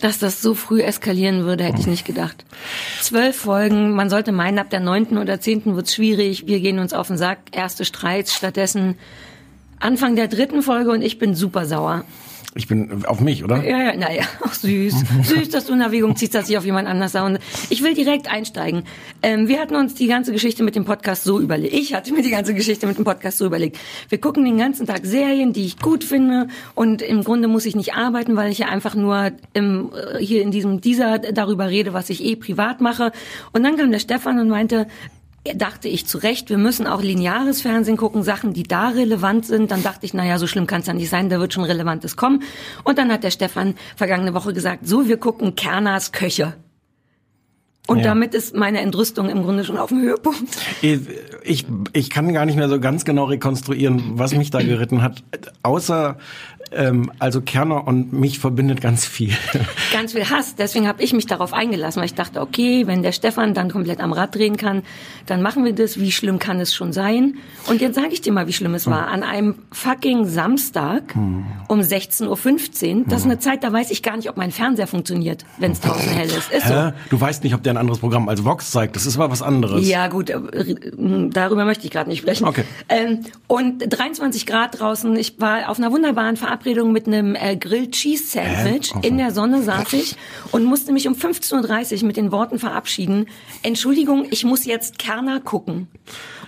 Dass das so früh eskalieren würde, hätte ich nicht gedacht. Zwölf Folgen, man sollte meinen, ab der neunten oder zehnten wird's schwierig, wir gehen uns auf den Sack, erste Streits, stattdessen Anfang der dritten Folge und ich bin super sauer. Ich bin auf mich, oder? Ja, ja, naja, ach süß. süß, dass du in Erwägung ziehst, dass ich auf jemand anders sah. Und ich will direkt einsteigen. Ähm, wir hatten uns die ganze Geschichte mit dem Podcast so überlegt. Ich hatte mir die ganze Geschichte mit dem Podcast so überlegt. Wir gucken den ganzen Tag Serien, die ich gut finde. Und im Grunde muss ich nicht arbeiten, weil ich ja einfach nur im, äh, hier in diesem dieser darüber rede, was ich eh privat mache. Und dann kam der Stefan und meinte, dachte ich zu Recht, wir müssen auch lineares Fernsehen gucken, Sachen, die da relevant sind. Dann dachte ich, naja, so schlimm kann es ja nicht sein, da wird schon Relevantes kommen. Und dann hat der Stefan vergangene Woche gesagt, so, wir gucken Kerners Köche. Und Ja. damit ist meine Entrüstung im Grunde schon auf dem Höhepunkt. Ich, ich, ich kann gar nicht mehr so ganz genau rekonstruieren, was mich da geritten hat. Außer, ähm, also Kerner und mich verbindet ganz viel. Ganz viel Hass. Deswegen habe ich mich darauf eingelassen, weil ich dachte, okay, wenn der Stefan dann komplett am Rad drehen kann, dann machen wir das. Wie schlimm kann es schon sein? Und jetzt sage ich dir mal, wie schlimm es war. An einem fucking Samstag um 16.15 Uhr, das ist eine Zeit, da weiß ich gar nicht, ob mein Fernseher funktioniert, wenn es draußen hell ist. Ist so. Du weißt nicht, ob der ein anderes Programm als Vox zeigt. Das ist aber was anderes. Ja, gut, äh, darüber möchte ich gerade nicht sprechen. Okay. Ähm, und 23 Grad draußen. Ich war auf einer wunderbaren Verabredung mit einem äh, Grilled Cheese Sandwich. Äh, okay. In der Sonne saß ich und musste mich um 15.30 Uhr mit den Worten verabschieden. Entschuldigung, ich muss jetzt Kerner gucken.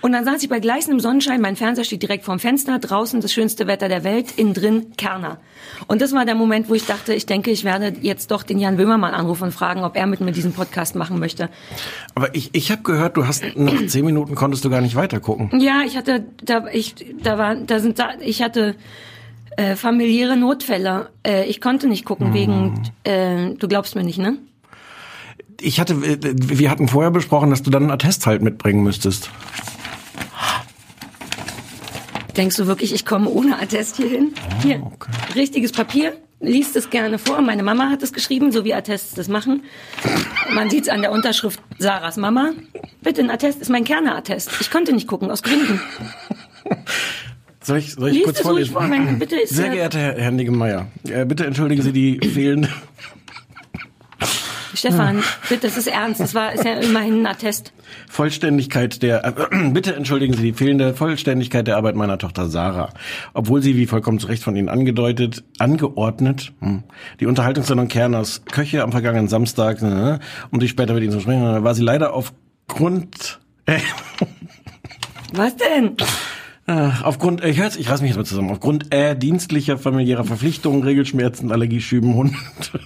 Und dann saß ich bei gleißendem Sonnenschein, mein Fernseher steht direkt vorm Fenster, draußen das schönste Wetter der Welt, innen drin Kerner. Und das war der Moment, wo ich dachte, ich denke, ich werde jetzt doch den Jan Böhmermann anrufen und fragen, ob er mit mir diesen Podcast machen möchte. Aber ich, ich habe gehört, du hast nach zehn Minuten konntest du gar nicht weitergucken. Ja, ich hatte, da, ich, da war, da sind, da, ich hatte äh, familiäre Notfälle. Äh, ich konnte nicht gucken wegen, äh, du glaubst mir nicht, ne? Ich hatte, äh, wir hatten vorher besprochen, dass du dann einen Attest halt mitbringen müsstest. Denkst du wirklich, ich komme ohne Attest hier hin? Hier, richtiges Papier. Liest es gerne vor. Meine Mama hat es geschrieben, so wie Attests das machen. Man sieht es an der Unterschrift Sarahs Mama. Bitte, ein Attest ist mein Kerner-Attest. Ich konnte nicht gucken, aus Gründen. Soll ich, soll ich Lies kurz es ruhig vorlesen? vor, mein, bitte ist Sehr geehrter Herr, Herr Niggemeier, äh, bitte entschuldigen Sie die fehlende Stefan, bitte, das ist ernst. Das war, ist ja immerhin ein Attest. Vollständigkeit der, äh, bitte entschuldigen Sie die fehlende Vollständigkeit der Arbeit meiner Tochter Sarah. Obwohl sie, wie vollkommen zu Recht von Ihnen angedeutet, angeordnet, hm, die Unterhaltungssendung Kerners Köche am vergangenen Samstag, äh, um sich später mit Ihnen zu sprechen, äh, war sie leider aufgrund, äh, Was denn? Aufgrund, äh, ich hör's, ich reiß mich jetzt mal zusammen, aufgrund äh, dienstlicher, familiärer Verpflichtungen, Regelschmerzen, Allergieschüben, Hund,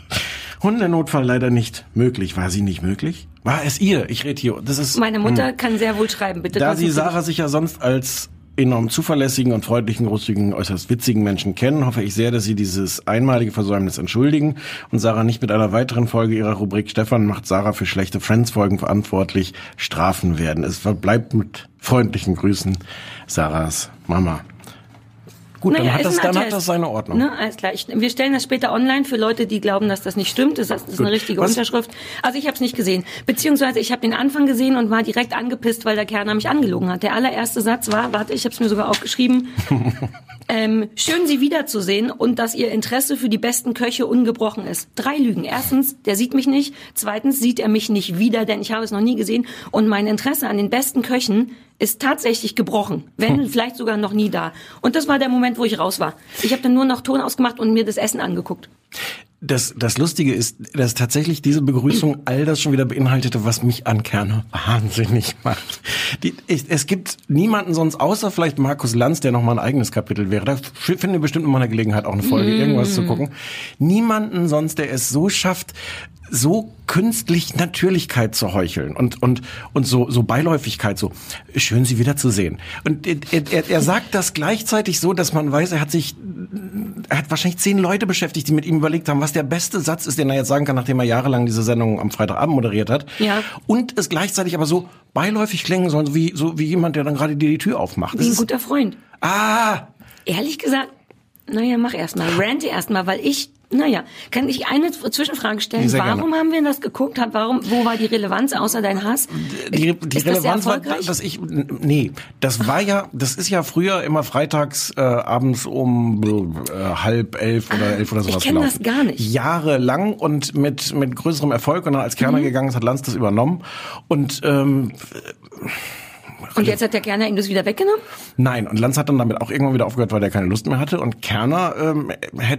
Hundenotfall leider nicht möglich. War sie nicht möglich? War es ihr? Ich rede hier, das ist... Meine Mutter kann sehr wohl schreiben, bitte. Da Sie Sarah sich ja sonst als enorm zuverlässigen und freundlichen, großzügigen, äußerst witzigen Menschen kennen, hoffe ich sehr, dass Sie dieses einmalige Versäumnis entschuldigen und Sarah nicht mit einer weiteren Folge Ihrer Rubrik Stefan macht Sarah für schlechte Friends-Folgen verantwortlich strafen werden. Es verbleibt mit freundlichen Grüßen Sarahs Mama. Gut, Naja, dann, hat das, dann hat das seine Ordnung. Ne, alles klar. Ich, wir stellen das später online für Leute, die glauben, dass das nicht stimmt. Das ist, das ist eine Gut. richtige Was- Unterschrift. Also ich habe es nicht gesehen. Beziehungsweise ich habe den Anfang gesehen und war direkt angepisst, weil der Kerner mich angelogen hat. Der allererste Satz war, warte, ich habe es mir sogar aufgeschrieben. ähm, schön, Sie wiederzusehen und dass Ihr Interesse für die besten Köche ungebrochen ist. Drei Lügen. Erstens, der sieht mich nicht. Zweitens, sieht er mich nicht wieder, denn ich habe es noch nie gesehen. Und mein Interesse an den besten Köchen ist tatsächlich gebrochen, wenn vielleicht sogar noch nie da. Und das war der Moment, wo ich raus war. Ich habe dann nur noch Ton ausgemacht und mir das Essen angeguckt. Das, das Lustige ist, dass tatsächlich diese Begrüßung all das schon wieder beinhaltete, was mich an Kerner wahnsinnig macht. Die, ich, es gibt niemanden sonst, außer vielleicht Markus Lanz, der noch mal ein eigenes Kapitel wäre. Da finden wir bestimmt noch mal eine Gelegenheit, auch eine Folge irgendwas zu gucken. Niemanden sonst, der es so schafft, so künstlich Natürlichkeit zu heucheln und und und so so Beiläufigkeit so schön sie wiederzusehen und er, er, er sagt das gleichzeitig so dass man weiß er hat sich er hat wahrscheinlich zehn Leute beschäftigt die mit ihm überlegt haben was der beste Satz ist den er jetzt sagen kann nachdem er jahrelang diese Sendung am Freitagabend moderiert hat Ja. und es gleichzeitig aber so beiläufig klingen soll so wie so wie jemand der dann gerade dir die Tür aufmacht Wie ein guter Freund. ah Ehrlich gesagt, naja, mach erst mal. Rante erst mal, weil ich, naja, kann ich eine Zwischenfrage stellen? Sehr Warum gerne. haben wir das geguckt? Hat, warum, wo war die Relevanz außer dein Hass? die, die ist das Relevanz war, dass ich nee, das war ja, das ist ja früher immer freitags äh, abends um äh, halb elf oder elf oder Ich sowas kenn das gelaufen. gar nicht. Jahrelang und mit mit größerem Erfolg und dann als Mhm. Kerner gegangen ist, hat Lanz das übernommen und ähm, Und jetzt hat der Kerner ihm das wieder weggenommen? Nein, und Lanz hat dann damit auch irgendwann wieder aufgehört, weil er keine Lust mehr hatte. Und Kerner ähm,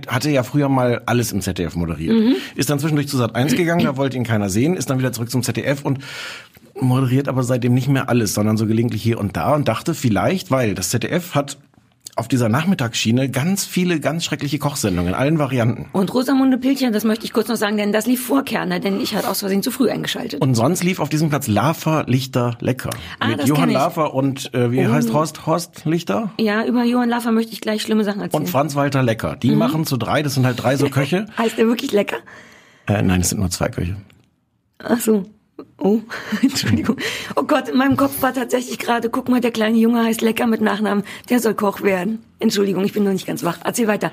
hatte ja früher mal alles im ZDF moderiert. Mhm. Ist dann zwischendurch zu Sat 1 gegangen, da wollte ihn keiner sehen, ist dann wieder zurück zum ZDF und moderiert aber seitdem nicht mehr alles, sondern so gelegentlich hier und da und dachte vielleicht, weil das ZDF hat auf dieser Nachmittagsschiene ganz viele ganz schreckliche Kochsendungen in allen Varianten. Und Rosamunde Pilcher, das möchte ich kurz noch sagen, denn das lief vor Kerner, denn ich hatte aus Versehen zu früh eingeschaltet. Und sonst lief auf diesem Platz Laffer, Lichter, Lecker. Ah, Mit Johann. Laffer und äh, wie heißt Horst? Horst Lichter? ja, über Johann Laffer möchte ich gleich schlimme Sachen erzählen. Und Franz Walter Lecker. Die machen zu drei, das sind halt drei so Köche. heißt der wirklich lecker? Äh, nein, es sind nur zwei Köche. Ach so. Oh, Entschuldigung. Oh Gott, in meinem Kopf war tatsächlich gerade, guck mal, der kleine Junge heißt Lecker mit Nachnamen, der soll Koch werden. Entschuldigung, ich bin noch nicht ganz wach. Erzähl weiter.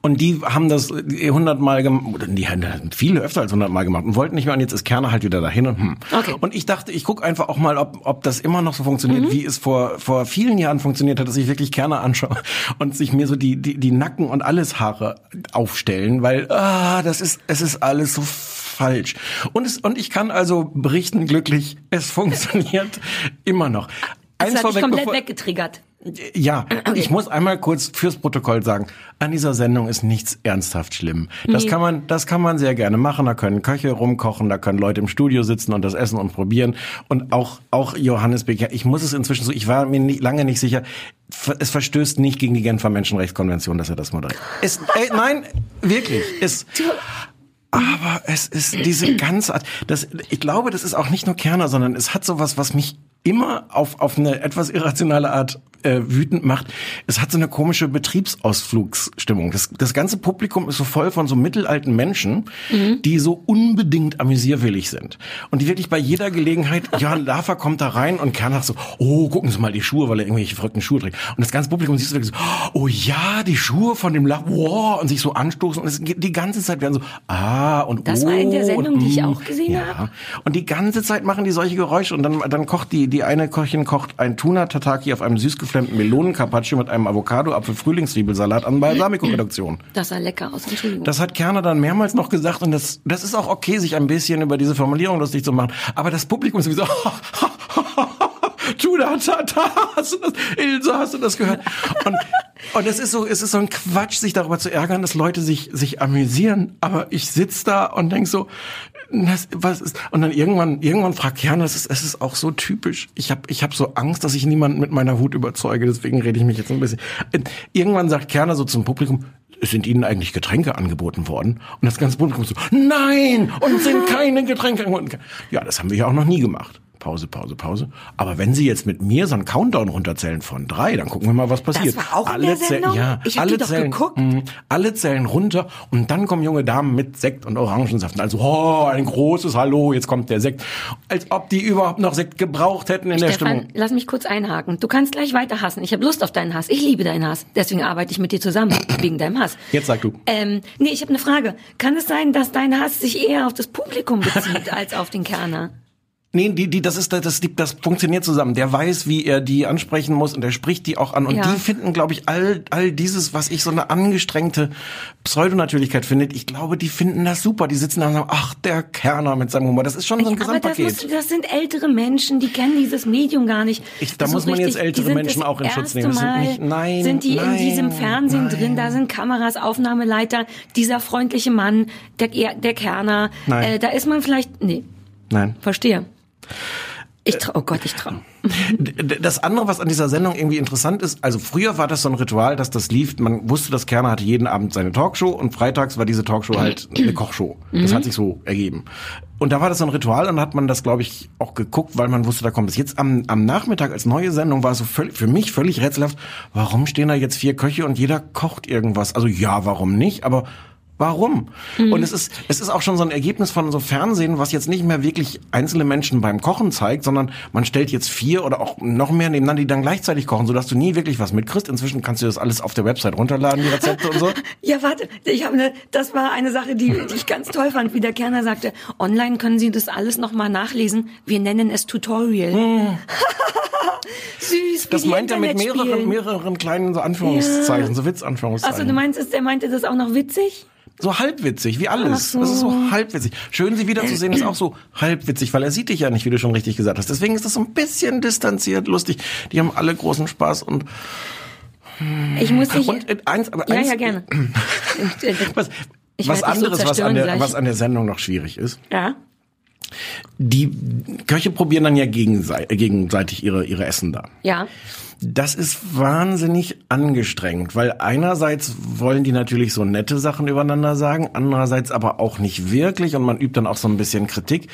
Und die haben das hundertmal gemacht, die haben das viele öfter als hundertmal gemacht und wollten nicht mehr und jetzt ist Kerner halt wieder dahin und hm. Okay. Und ich dachte, ich gucke einfach auch mal, ob, ob das immer noch so funktioniert, wie es vor, vor vielen Jahren funktioniert hat, dass ich wirklich Kerner anschaue und sich mir so die, die, die Nacken und alles Haare aufstellen, weil, ah, das ist, es ist alles so falsch. Und es, und ich kann also berichten glücklich, es funktioniert immer noch. Das hat dich komplett weggetriggert. Ja, ich muss einmal kurz fürs Protokoll sagen, an dieser Sendung ist nichts ernsthaft schlimm. Das Nee. kann man, das kann man sehr gerne machen. Da können Köche rumkochen, da können Leute im Studio sitzen und das essen und probieren. Und auch, auch Johannes Becker, ich muss es inzwischen so, ich war mir nicht, lange nicht sicher, es verstößt nicht gegen die Genfer Menschenrechtskonvention, dass er das moderiert. Es, äh, nein, wirklich, es, aber es ist diese ganze Art, das, ich glaube, das ist auch nicht nur Kerner, sondern es hat sowas, was mich immer auf, auf eine etwas irrationale Art äh, wütend macht. Es hat so eine komische Betriebsausflugsstimmung. Das, das ganze Publikum ist so voll von so mittelalten Menschen, die so unbedingt amüsierwillig sind. Und die wirklich bei jeder Gelegenheit, Johann Lafer kommt da rein und Kerner so, oh, gucken Sie mal die Schuhe, weil er irgendwelche verrückten Schuhe trägt. Und das ganze Publikum siehst du wirklich so, oh ja, die Schuhe von dem Lafer, wow, und sich so anstoßen. Und es geht die ganze Zeit werden so, ah, und Das oh. war in der Sendung, und, die ich mm. auch gesehen ja. habe. Und die ganze Zeit machen die solche Geräusche und dann, dann kocht die, die eine Köchin kocht ein Tuna-Tataki auf einem süß geflammten Melonen-Carpaccio mit einem Avocado, Apfel, Frühlingszwiebelsalat an Balsamico-Reduktion. Das sah lecker aus, Entschuldigung. Das hat Kerner dann mehrmals noch gesagt und das, das ist auch okay, sich ein bisschen über diese Formulierung lustig zu machen. Aber das Publikum ist sowieso, Tuna, Tata, hast du das, Ilse, hast du das gehört? Und, und es ist so, es ist so ein Quatsch, sich darüber zu ärgern, dass Leute sich, sich amüsieren. Aber ich sitz da und denk so, das, was ist, und dann irgendwann, irgendwann fragt Kerner, es ist, es ist auch so typisch. Ich habe ich hab so Angst, dass ich niemanden mit meiner Wut überzeuge, deswegen rede ich mich jetzt ein bisschen. Irgendwann sagt Kerner so zum Publikum, sind Ihnen eigentlich Getränke angeboten worden? Und das ganze Publikum so, nein, uns sind keine Getränke angeboten. Ja, das haben wir ja auch noch nie gemacht. Pause, Pause, Pause. Aber wenn Sie jetzt mit mir so einen Countdown runterzählen von drei, dann gucken wir mal, was passiert. war auch in der Sendung? ja, Ich hab alle die doch zählen, geguckt. mh, alle zählen runter und dann kommen junge Damen mit Sekt und Orangensaft. Also, oh, ein großes Hallo, jetzt kommt der Sekt. Als ob die überhaupt noch Sekt gebraucht hätten in der Stefan, Stimmung. lass mich kurz einhaken. Du kannst gleich weiter hassen. Ich habe Lust auf deinen Hass. Ich liebe deinen Hass. Deswegen arbeite ich mit dir zusammen, wegen deinem Hass. Jetzt sag du. Ähm, nee, ich habe eine Frage. Kann es sein, dass dein Hass sich eher auf das Publikum bezieht als auf den Kerner? Nee, die, die, das ist, das, die, das funktioniert zusammen. Der weiß, wie er die ansprechen muss und der spricht die auch an. Und Ja. die finden, glaube ich, all, all dieses, was ich so eine angestrengte Pseudonatürlichkeit finde, ich glaube, die finden das super. Die sitzen da und sagen, ach, der Kerner mit seinem Humor. Das ist schon so ein Aber das, Gesamtpaket. musst du, das sind ältere Menschen, die kennen dieses Medium gar nicht. Ich- da Das muss man jetzt richtig, ältere die sind Menschen das auch in Schutz nehmen. Das sind nicht- nein, Sind die nein, in diesem Fernsehen nein. drin, da sind Kameras, Aufnahmeleiter, dieser freundliche Mann, der, der Kerner. Nein. Äh, da ist man vielleicht, nee, Nein. verstehe. Ich trau, oh Gott, ich trau. Das andere, was an dieser Sendung irgendwie interessant ist, also früher war das so ein Ritual, dass das lief, man wusste, dass Kerner hatte jeden Abend seine Talkshow und freitags war diese Talkshow halt eine Kochshow. Das hat sich so ergeben. Und da war das so ein Ritual und hat man das, glaube ich, auch geguckt, weil man wusste, da kommt es. Jetzt am, am Nachmittag als neue Sendung war es so völlig, für mich völlig rätselhaft, warum stehen da jetzt vier Köche und jeder kocht irgendwas? Also ja, warum nicht? Aber Warum? Und es ist, es ist auch schon so ein Ergebnis von so Fernsehen, was jetzt nicht mehr wirklich einzelne Menschen beim Kochen zeigt, sondern man stellt jetzt vier oder auch noch mehr nebeneinander, die dann gleichzeitig kochen, sodass du nie wirklich was mitkriegst. Inzwischen kannst du das alles auf der Website runterladen, die Rezepte und so. Ja, warte, ich habe ne, das war eine Sache, die, die ich ganz toll fand, wie der Kerner sagte, online können Sie das alles nochmal nachlesen. Wir nennen es Tutorial. Süß, wie Hm. Das meint er mit mehreren, mehreren kleinen so Anführungszeichen, Ja. so Witzanführungszeichen. Achso, du meinst, es- der meinte das auch noch witzig? So halbwitzig, wie alles. So. Das ist so halbwitzig. Schön, sie wiederzusehen, ist auch so halbwitzig, weil er sieht dich ja nicht, wie du schon richtig gesagt hast. Deswegen ist das so ein bisschen distanziert, lustig. Die haben alle großen Spaß und, Ich muss dich... und äh, eins, aber ja, eins, ja, gerne. Was, Ich was dich so anderes, was an, der, gleich. was an der Sendung noch schwierig ist. ja. Die Köche probieren dann ja gegensei- gegenseitig ihre, ihre Essen da. Ja. Das ist wahnsinnig angestrengt, weil einerseits wollen die natürlich so nette Sachen übereinander sagen, andererseits aber auch nicht wirklich und man übt dann auch so ein bisschen Kritik.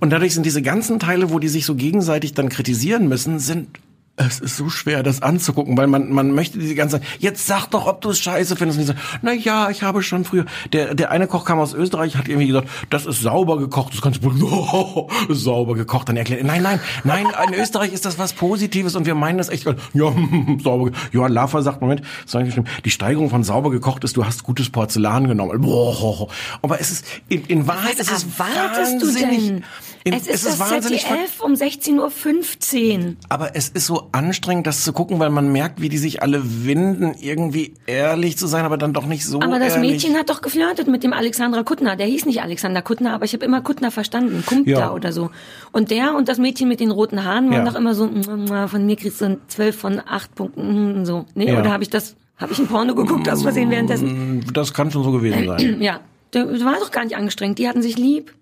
Und dadurch sind diese ganzen Teile, wo die sich so gegenseitig dann kritisieren müssen, sind es ist so schwer, das anzugucken, weil man, man möchte diese ganze Zeit, jetzt sag doch, ob du es scheiße findest. Und die sagen, na ja, ich habe schon früher, der, der eine Koch kam aus Österreich, hat irgendwie gesagt, das ist sauber gekocht, das kannst du, oh, sauber gekocht, dann erklärt, nein, nein, nein, in Österreich ist das was Positives und wir meinen das echt, ja, sauber, Johann Laffer sagt, Moment, das ist eigentlich schlimm, die Steigerung von sauber gekocht ist, du hast gutes Porzellan genommen. Boah, aber es ist, in, in Wahrheit Was ist es erwartest du wahnsinnig, denn? In, es ist das wahnsinnig ver- ZDF um 16.15 Uhr. aber es ist so anstrengend, das zu gucken, weil man merkt, wie die sich alle winden, irgendwie ehrlich zu sein, aber dann doch nicht so Aber das ehrlich. Mädchen hat doch geflirtet mit dem Alexandra Kuttner. Der hieß nicht Alexander Kuttner, aber ich habe immer Kuttner verstanden. Kumpter Ja. oder so. Und der und das Mädchen mit den roten Haaren waren Ja. doch immer so, "Mm, von mir kriegst du ein 12 von 8 Punkten. mm, So. Nee, Ja. oder habe ich das, habe ich ein Porno geguckt aus Versehen währenddessen? Das kann schon so gewesen sein. Ja. Der war doch gar nicht angestrengt. Die hatten sich lieb.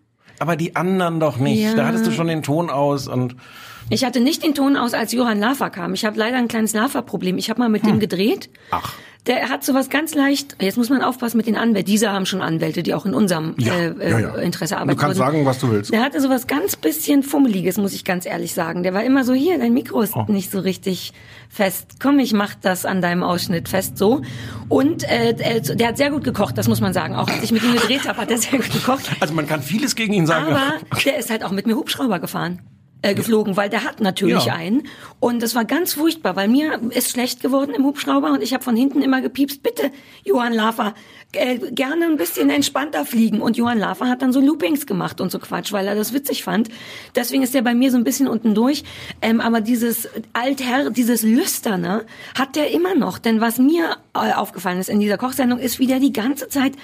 Aber die anderen doch nicht. Ja. Da hattest du schon den Ton aus und Ich hatte nicht den Ton aus, als Johann Laffer kam. Ich habe leider ein kleines Laffer-Problem. Ich habe mal mit dem gedreht. Hm. Ach. Der hat sowas ganz leicht. Jetzt muss man aufpassen mit den Anwälten. Diese haben schon Anwälte, die auch in unserem Ja, äh, äh, ja, ja. Interesse Du arbeiten. kannst würden. sagen, was du willst. Der hatte sowas ganz bisschen Fummeliges, muss ich ganz ehrlich sagen. Der war immer so, hier, dein Mikro Oh. ist nicht so richtig fest. Komm, ich mach das an deinem Ausschnitt fest so. Und äh, äh, der hat sehr gut gekocht, das muss man sagen. Auch als ich mit ihm gedreht habe, hat er sehr gut gekocht. Also man kann vieles gegen ihn sagen. Aber der ist halt auch mit mir Hubschrauber gefahren. Äh, geflogen, weil der hat natürlich Ja. einen. Und das war ganz furchtbar, weil mir ist schlecht geworden im Hubschrauber und ich habe von hinten immer gepiepst, bitte, Johann Lafer, äh, gerne ein bisschen entspannter fliegen. Und Johann Lafer hat dann so Loopings gemacht und so Quatsch, weil er das witzig fand. Deswegen ist der bei mir so ein bisschen unten durch. Ähm, aber dieses Altherr, dieses Lüsterne hat der immer noch. Denn was mir äh, aufgefallen ist in dieser Kochsendung, ist, wie der die ganze Zeit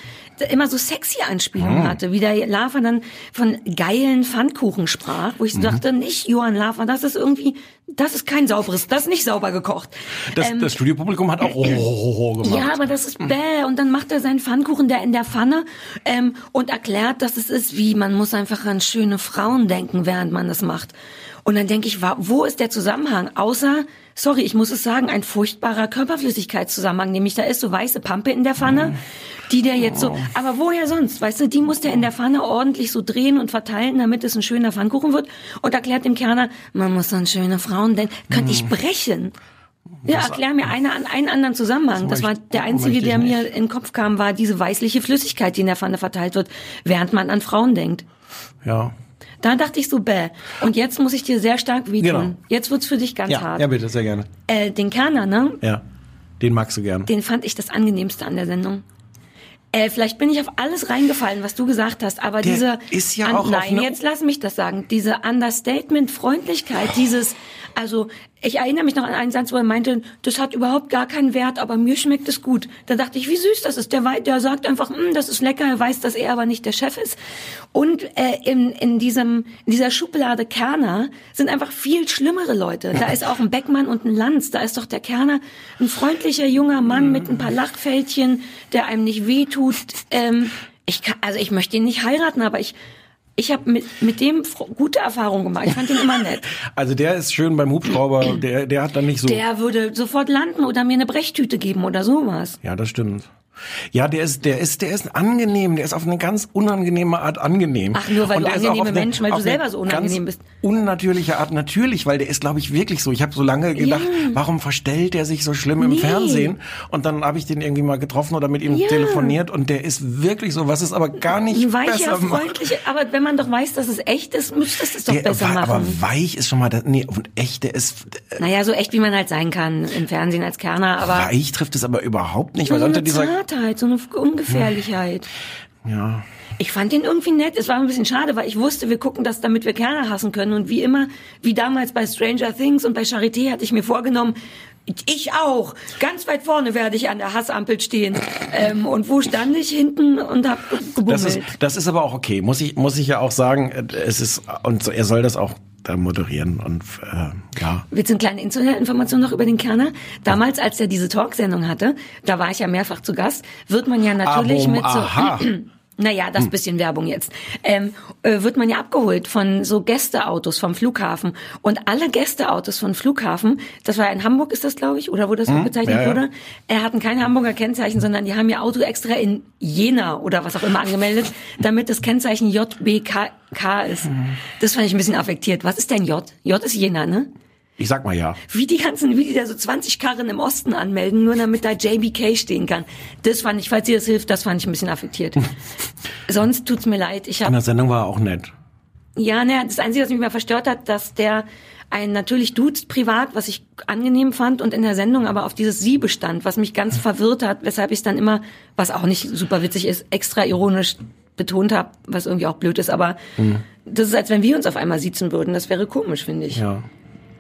immer so sexy Anspielungen hatte. Wie der Lafer dann von geilen Pfannkuchen sprach, wo ich so dachte, nicht Johann Lafer, das ist irgendwie, das ist kein sauberes, das ist nicht sauber gekocht. Das, Ähm, das Studiopublikum hat auch oh, oh, oh, gemacht. ja, aber das ist bäh. Und dann macht er seinen Pfannkuchen der in der Pfanne ähm, und erklärt, dass es ist wie, man muss einfach an schöne Frauen denken, während man das macht. Und dann denke ich, wo ist der Zusammenhang? Außer, sorry, ich muss es sagen, ein furchtbarer Körperflüssigkeitszusammenhang. Nämlich da ist so weiße Pampe in der Pfanne, die der jetzt so, aber woher sonst? Weißt du, die muss der in der Pfanne ordentlich so drehen und verteilen, damit es ein schöner Pfannkuchen wird. Und erklärt dem Kerner, man muss an schöne Frauen denken. Könnte ich brechen. Ja, erklär mir eine, einen anderen Zusammenhang. Das war der einzige, der mir in den Kopf kam, war diese weißliche Flüssigkeit, die in der Pfanne verteilt wird, während man an Frauen denkt. Ja. Da dachte ich so, bäh. Und jetzt muss ich dir sehr stark wehtun. Genau. Jetzt wird's für dich ganz Ja, hart. ja, bitte, sehr gerne. Äh, den Kerner, ne? Ja. Den magst du gern. Den fand ich das angenehmste an der Sendung. Äh, vielleicht bin ich auf alles reingefallen, was du gesagt hast, aber Der diese ist ja auch auf nein, jetzt lass mich das sagen, diese Understatement, Freundlichkeit, dieses also ich erinnere mich noch an einen Satz, wo er meinte, das hat überhaupt gar keinen Wert, aber mir schmeckt es gut. Da dachte ich, wie süß das ist. Der, der sagt einfach, "Mm, das ist lecker, er weiß, dass er aber nicht der Chef ist. Und äh, in, in, diesem, in dieser Schublade Kerner sind einfach viel schlimmere Leute. Da ist auch ein Beckmann und ein Lanz. Da ist doch der Kerner ein freundlicher junger Mann mit ein paar Lachfältchen, der einem nicht wehtut. Ähm, ich kann, also ich möchte ihn nicht heiraten, aber ich Ich habe mit, mit dem gute Erfahrungen gemacht. Ich fand den immer nett. Also der ist schön beim Hubschrauber, der, der hat dann nicht so. Der würde sofort landen oder mir eine Brechtüte geben oder sowas. Ja, das stimmt. Ja, der ist, der ist, der ist angenehm. Der ist auf eine ganz unangenehme Art angenehm. Ach, nur weil Und du angenehme Menschen, weil du selber so unangenehm ganz bist. Unnatürliche Art, natürlich, weil der ist, glaube ich, wirklich so. Ich habe so lange gedacht, warum verstellt der sich so schlimm im Nee. Fernsehen? Und dann habe ich den irgendwie mal getroffen oder mit ihm Ja. telefoniert und der ist wirklich so, was es aber gar nicht weicher, besser macht. freundlicher, aber wenn man doch weiß, dass es echt ist, müsste es doch Der, besser wa- aber machen. weich ist schon mal, das, nee, und echt, der ist, äh, Naja, so echt wie man halt sein kann im Fernsehen als Kerner, aber weich trifft es aber überhaupt nicht, so weil eine unter dieser, Zartheit, so eine Ungefährlichkeit. ja, Ich fand den irgendwie nett. Es war ein bisschen schade, weil ich wusste, wir gucken das, damit wir Kerner hassen können. Und wie immer, wie damals bei Stranger Things und bei Charité hatte ich mir vorgenommen, ich auch. Ganz weit vorne werde ich an der Hassampel stehen. Ähm, und wo stand ich? Hinten und hab gebummelt. Das ist, das ist aber auch okay. Muss ich, muss ich ja auch sagen, äh, es ist, und er soll das auch da moderieren und, äh, ja. Willst du eine kleine Insider-Information noch über den Kerner? Damals, als er diese Talksendung hatte, da war ich ja mehrfach zu Gast, wird man ja natürlich Abum, mit so... aha. Naja, Hm. das bisschen Werbung jetzt. Ähm, äh, wird man ja abgeholt von so Gästeautos vom Flughafen. Und alle Gästeautos von Flughafen, das war in Hamburg, ist das, glaube ich, oder wo das so bezeichnet Hm? ja, ja. wurde, er hatten kein Hamburger Kennzeichen, sondern die haben ihr Auto extra in Jena oder was auch immer angemeldet, damit das Kennzeichen JBK ist. Hm. Das fand ich ein bisschen affektiert. Was ist denn J? J ist Jena, ne? Ich sag mal ja. wie die ganzen, wie die da so 20 Karren im Osten anmelden, nur damit da JBK stehen kann. Das fand ich, falls dir das hilft, das fand ich ein bisschen affektiert. Sonst tut's mir leid. Ich In habe der Sendung war er auch nett. ja, ne, das Einzige, was mich mal verstört hat, dass der einen natürlich duzt privat, was ich angenehm fand, und in der Sendung aber auf dieses Sie bestand, was mich ganz verwirrt hat, weshalb ich dann immer, was auch nicht super witzig ist, extra ironisch betont habe, was irgendwie auch blöd ist, aber das ist, als wenn wir uns auf einmal siezen würden. Das wäre komisch, finde ich. Ja.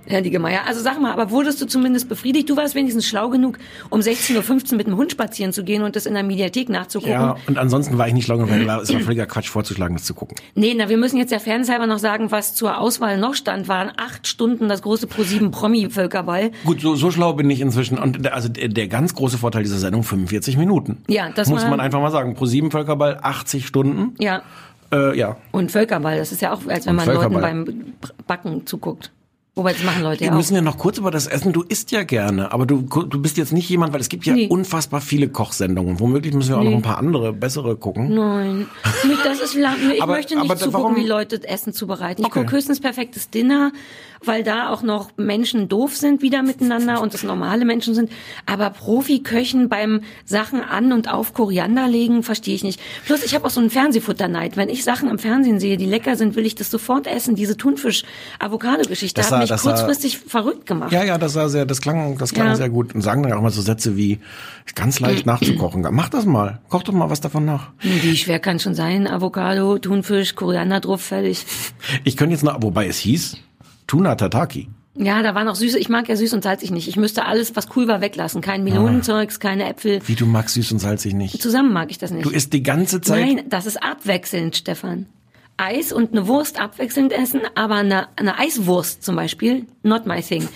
Herr Diegemeier, also sag mal, aber wurdest du zumindest befriedigt? Du warst wenigstens schlau genug, um 16.15 Uhr mit dem Hund spazieren zu gehen und das in der Mediathek nachzugucken. Ja, und ansonsten war ich nicht lange, weil es war völliger Quatsch vorzuschlagen, das zu gucken. Nee, na, wir müssen jetzt der Fairness noch sagen, was zur Auswahl noch stand, waren acht Stunden das große Pro7 Promi-Völkerball. Gut, so, so schlau bin ich inzwischen. Und der- also der, der ganz große Vorteil dieser Sendung, 45 Minuten. Ja, das Muss war- man einfach mal sagen. Pro 7 Völkerball, 80 Stunden. Ja. Äh, ja. Und Völkerball, das ist ja auch, als wenn Und man Leuten beim Backen zuguckt. Wobei, das machen Leute Wir ja auch. müssen ja noch kurz über das Essen. Du isst ja gerne, aber du, du bist jetzt nicht jemand, weil es gibt ja Nee. unfassbar viele Kochsendungen. Womöglich müssen wir auch noch ein paar andere, bessere gucken. Nein, das ist lang. Ich Aber- möchte nicht zugucken, warum- wie Leute Essen zubereiten. Ich Okay. gucke höchstens perfektes Dinner, weil da auch noch Menschen doof sind wieder miteinander und das normale Menschen sind. Aber Profi-Köchen beim Sachen an und auf Koriander legen, verstehe ich nicht. Plus, ich habe auch so einen Fernsehfutterneid. Wenn ich Sachen im Fernsehen sehe, die lecker sind, will ich das sofort essen. Diese Thunfisch-Avocado-Geschichte hat sah- mich das sah- kurzfristig verrückt gemacht. Ja, ja, das war sehr, das klang, das klang Ja. sehr gut. Und sagen dann auch mal so Sätze wie, ganz leicht nachzukochen. Mach das mal. Koch doch mal was davon nach. Wie schwer kann schon sein? Avocado, Thunfisch, Koriander drauf, fertig. Ich könnte jetzt noch, wobei es hieß, Tuna Tataki. Ja, da war noch süße. Ich mag ja süß und salzig nicht. Ich müsste alles, was cool war, weglassen. Kein Melonenzeugs, keine Äpfel. Wie du magst süß und salzig nicht. Zusammen mag ich das nicht. Du isst die ganze Zeit. Nein, das ist abwechselnd, Stefan. Eis und eine Wurst abwechselnd essen, aber eine, eine Eiswurst zum Beispiel, not my thing.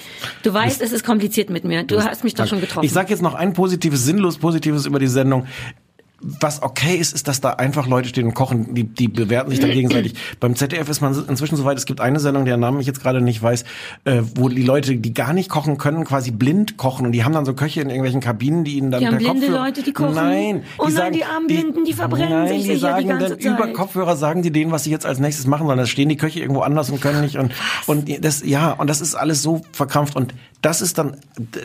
Du weißt, es ist kompliziert mit mir. Du hast mich doch schon getroffen. Ich sag jetzt noch ein positives, sinnlos positives über die Sendung. Was okay ist, ist, dass da einfach Leute stehen und kochen, die, die bewerten sich dann gegenseitig. Beim ZDF ist man inzwischen soweit, es gibt eine Sendung, deren Namen ich jetzt gerade nicht weiß, äh, wo die Leute, die gar nicht kochen können, quasi blind kochen und die haben dann so Köche in irgendwelchen Kabinen, die ihnen dann Die haben per blinde Kopfhörer... Leute, die kochen? Nein. Oh nein, die armen Blinden, die verbrennen nein, sich die die sagen ganze dann über Zeit. Kopfhörer, sagen die denen, was sie jetzt als nächstes machen sollen. Da stehen die Köche irgendwo anders und können nicht und, und das, ja, und das ist alles so verkrampft und das ist dann,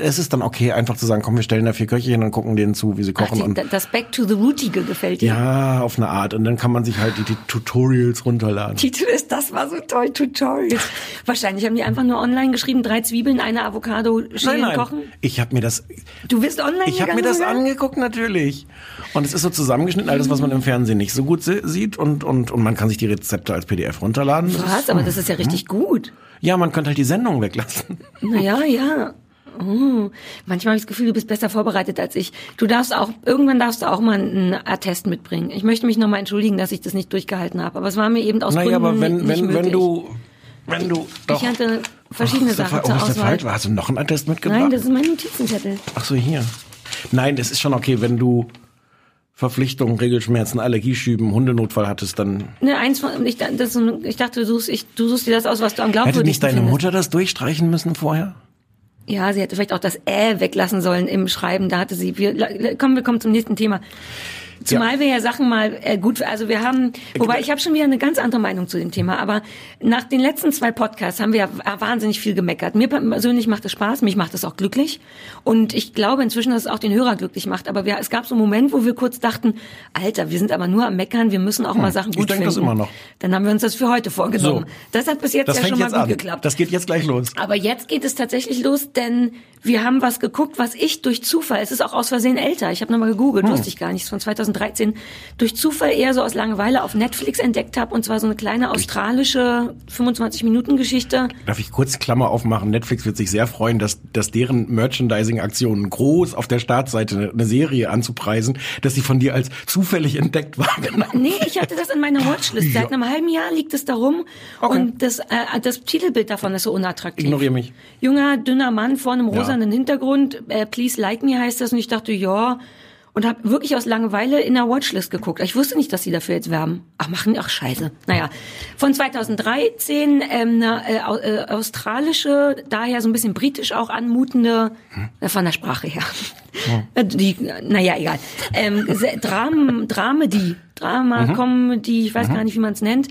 es ist dann okay, einfach zu sagen, komm, wir stellen da vier Köche hin und gucken denen zu, wie sie Ach, kochen die, und das Back to the Rootige gefällt dir. ja, auf eine Art. Und dann kann man sich halt die, die Tutorials runterladen. Titel ist, das war so toll, Tutorials. Wahrscheinlich haben die einfach nur online geschrieben, drei Zwiebeln, eine Avocado, schälen, kochen. Ich habe mir das, Du bist online ich habe mir das sogar? angeguckt natürlich. Und es ist so zusammengeschnitten, alles, was man im Fernsehen nicht so gut sieht. Und, und, und man kann sich die Rezepte als PDF runterladen. Das Was? ist- Aber das ist ja richtig gut. Ja, man könnte halt die Sendung weglassen. Naja, ja. Oh. Manchmal habe ich das Gefühl, du bist besser vorbereitet als ich. Du darfst auch, irgendwann darfst du auch mal einen Attest mitbringen. Ich möchte mich nochmal entschuldigen, dass ich das nicht durchgehalten habe. Aber es war mir eben aus Naja, Gründen aber wenn, nicht wenn, möglich. wenn du, wenn du doch. Ich hatte verschiedene der Sachen zur oh, Auswahl. falsch? Hast du noch einen Attest mitgebracht? Nein, das ist mein Notizenzettel. Ach so, hier. Nein, das ist schon okay, wenn du Verpflichtungen, Regelschmerzen, Allergieschüben, Hundenotfall hattest, dann Ne, eins von, ich, das, ich dachte, du suchst, ich, du suchst dir das aus, was du am hätte glaubwürdigsten nicht deine findest. Mutter das durchstreichen müssen vorher? Ja, sie hätte vielleicht auch das Äh weglassen sollen im Schreiben. Da hatte sie. Wir, komm, wir kommen zum nächsten Thema. Zumal wir ja Sachen mal äh, gut, also wir haben, wobei ich habe schon wieder eine ganz andere Meinung zu dem Thema, aber nach den letzten zwei Podcasts haben wir ja wahnsinnig viel gemeckert. Mir persönlich macht es Spaß, mich macht es auch glücklich und ich glaube inzwischen, dass es auch den Hörer glücklich macht. Aber wir, es gab so einen Moment, wo wir kurz dachten, Alter, wir sind aber nur am Meckern, wir müssen auch mal Sachen ich gut denk finden. das immer noch. Dann haben wir uns das für heute vorgenommen. So. Das hat bis jetzt Das ja schon mal gut an. geklappt. Das geht jetzt gleich los. Aber jetzt geht es tatsächlich los, denn wir haben was geguckt, was ich durch Zufall, es ist auch aus Versehen älter, ich habe nochmal gegoogelt, Hm. wusste ich gar nicht, es ist von 2013, durch Zufall eher so aus Langeweile auf Netflix entdeckt habe und zwar so eine kleine australische 25-Minuten-Geschichte. Darf ich kurz Klammer aufmachen? Netflix wird sich sehr freuen, dass, dass deren Merchandising-Aktionen groß auf der Startseite eine, Serie anzupreisen, dass sie von dir als zufällig entdeckt war. Nee, ich hatte das in meiner Watchlist. Seit einem halben Jahr liegt es da rum Okay. und das, äh, das Titelbild davon ist so unattraktiv. Ignoriere mich. Junger, dünner Mann vor einem Ja. rosanen Hintergrund, äh, Please Like Me heißt das und ich dachte, ja, und habe wirklich aus Langeweile in der Watchlist geguckt. Ich wusste nicht, dass sie dafür jetzt werben. Ach, machen die auch scheiße. Naja, von 2013 ähm, eine äh, äh, australische, daher so ein bisschen britisch auch anmutende, äh, von der Sprache her. Äh, Die, naja, egal. Ähm, Dram, Dramedy, Drama, Comedy, ich weiß gar nicht, wie man es nennt.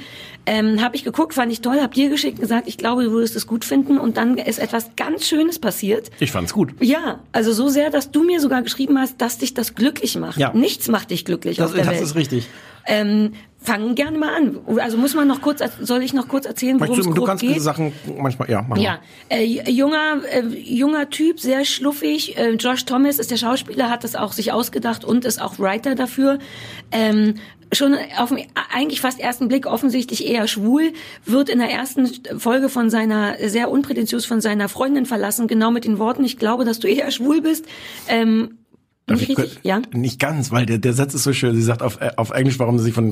Ähm, habe ich geguckt, fand ich toll, hab dir geschickt, gesagt, ich glaube, du würdest es gut finden. Und dann ist etwas ganz Schönes passiert. Ich fand's gut. Ja, also so sehr, dass du mir sogar geschrieben hast, dass dich das glücklich macht. Ja. Nichts macht dich glücklich Das, auf der das Welt. ist richtig. Ähm, fangen gerne mal an. Also muss man noch kurz, soll ich noch kurz erzählen, worum es du, kannst geht? diese Sachen manchmal, ja, machen Ja, äh, junger, äh, junger Typ, sehr schluffig. Äh, Josh Thomas ist der Schauspieler, hat das auch sich ausgedacht und ist auch Writer dafür. Ähm, schon auf eigentlich fast ersten Blick offensichtlich eher schwul, wird in der ersten Folge von seiner, sehr unprätentiös von seiner Freundin verlassen, genau mit den Worten, ich glaube, dass du eher schwul bist. Ähm, nicht ich richtig? Ja. Nicht ganz, weil der, der Satz ist so schön. Sie sagt auf, äh, auf Englisch, warum sie sich von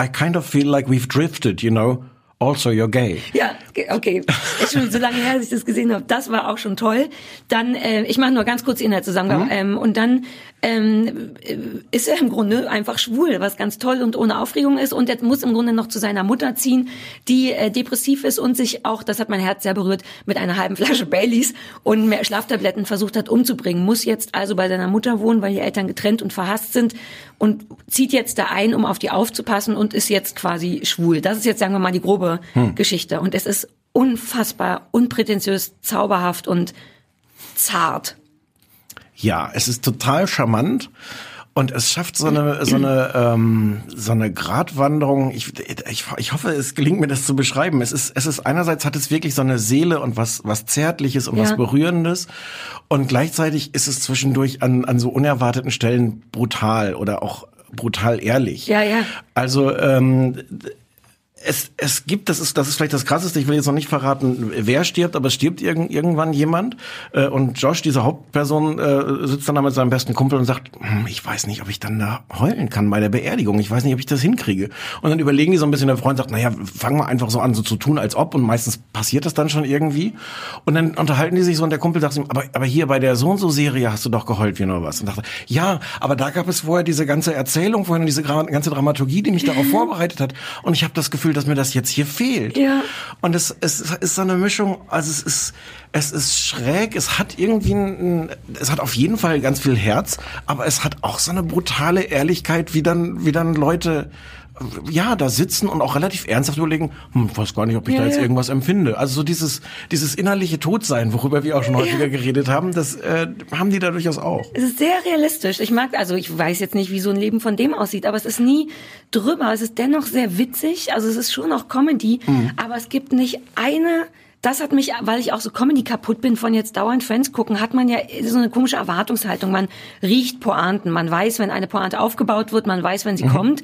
I kind of feel like we've drifted, you know. Also, you're gay. Ja, okay. Ist schon so lange her, dass ich das gesehen habe. Das war auch schon toll. Dann, äh, ich mache nur ganz kurz die Inhalte zusammen. Ähm, und dann ähm, äh, ist er im Grunde einfach schwul, was ganz toll und ohne Aufregung ist. Und er muss im Grunde noch zu seiner Mutter ziehen, die äh, depressiv ist und sich auch, das hat mein Herz sehr berührt, mit einer halben Flasche Baileys und mehr Schlaftabletten versucht hat umzubringen. Muss jetzt also bei seiner Mutter wohnen, weil die Eltern getrennt und verhasst sind und zieht jetzt da ein, um auf die aufzupassen und ist jetzt quasi schwul. Das ist jetzt, sagen wir mal, die grobe Geschichte. Und es ist unfassbar unprätentiös, zauberhaft und zart. Ja, es ist total charmant und es schafft so eine so eine ähm, so eine Gratwanderung. Ich, ich ich hoffe, es gelingt mir das zu beschreiben. Es ist es ist einerseits hat es wirklich so eine Seele und was was zärtliches und Ja. was berührendes und gleichzeitig ist es zwischendurch an an so unerwarteten Stellen brutal oder auch brutal ehrlich. Ja, ja. Also ähm, es, es gibt, das ist, das ist vielleicht das Krasseste, ich will jetzt noch nicht verraten, wer stirbt, aber es stirbt irgend, irgendwann jemand. Äh, und Josh, diese Hauptperson, äh, sitzt dann da mit seinem besten Kumpel und sagt, hm, ich weiß nicht, ob ich dann da heulen kann bei der Beerdigung. Ich weiß nicht, ob ich das hinkriege. Und dann überlegen die so ein bisschen, der Freund sagt, naja, fangen wir einfach so an, so zu tun, als ob. Und meistens passiert das dann schon irgendwie. Und dann unterhalten die sich so und der Kumpel sagt ihm, aber, aber hier bei der so und so Serie hast du doch geheult wie nur was. Und dachte, ja, aber da gab es vorher diese ganze Erzählung, vorher diese ganze Dramaturgie, die mich darauf vorbereitet hat. Und ich habe das Gefühl, dass mir das jetzt hier fehlt. Ja. Und es, es ist so eine Mischung, also es ist, es ist schräg, es hat irgendwie ein, es hat auf jeden Fall ganz viel Herz, aber es hat auch so eine brutale Ehrlichkeit, wie dann, wie dann Leute, ja, da sitzen und auch relativ ernsthaft überlegen, hm, ich weiß gar nicht, ob ich Ja, da jetzt ja. irgendwas empfinde. Also so dieses, dieses innerliche Todsein, worüber wir auch schon häufiger geredet haben, das äh, haben die da durchaus auch. Es ist sehr realistisch. Ich mag, also ich weiß jetzt nicht, wie so ein Leben von dem aussieht, aber es ist nie drüber. Es ist dennoch sehr witzig. Also es ist schon auch Comedy, aber es gibt nicht eine. Das hat mich, weil ich auch so Comedy kaputt bin von jetzt dauernd Friends gucken, hat man ja so eine komische Erwartungshaltung. Man riecht Pointen, man weiß, wenn eine Pointe aufgebaut wird, man weiß, wenn sie kommt.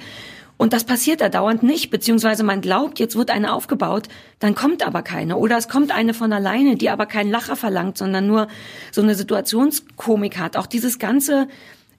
Und das passiert da dauernd nicht, beziehungsweise man glaubt, jetzt wird eine aufgebaut, dann kommt aber keine. Oder es kommt eine von alleine, die aber keinen Lacher verlangt, sondern nur so eine Situationskomik hat. Auch dieses ganze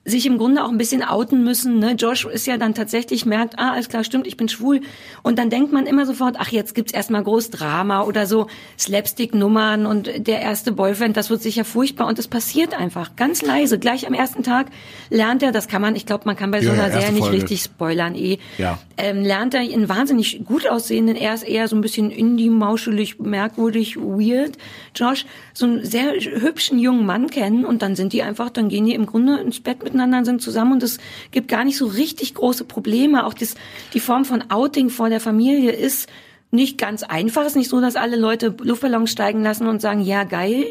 sich im Grunde auch ein bisschen outen müssen. Ne? Josh ist ja dann tatsächlich merkt, ah, alles klar, stimmt, ich bin schwul. Und dann denkt man immer sofort, ach, jetzt gibt's erstmal groß Drama oder so Slapstick-Nummern und der erste Boyfriend, das wird sicher furchtbar. Und es passiert einfach ganz leise. Gleich am ersten Tag lernt er, das kann man, ich glaube, man kann bei so Ja, ja, einer Serie nicht richtig spoilern eh. Ja. Ähm, lernt er einen wahnsinnig gut aussehenden, er ist eher so ein bisschen indie-mauschelig, merkwürdig, weird, Josh, so einen sehr hübschen jungen Mann kennen und dann sind die einfach, dann gehen die im Grunde ins Bett miteinander sind zusammen und es gibt gar nicht so richtig große Probleme. Auch das, die Form von Outing vor der Familie ist nicht ganz einfach. Es ist nicht so, dass alle Leute Luftballons steigen lassen und sagen, ja, geil.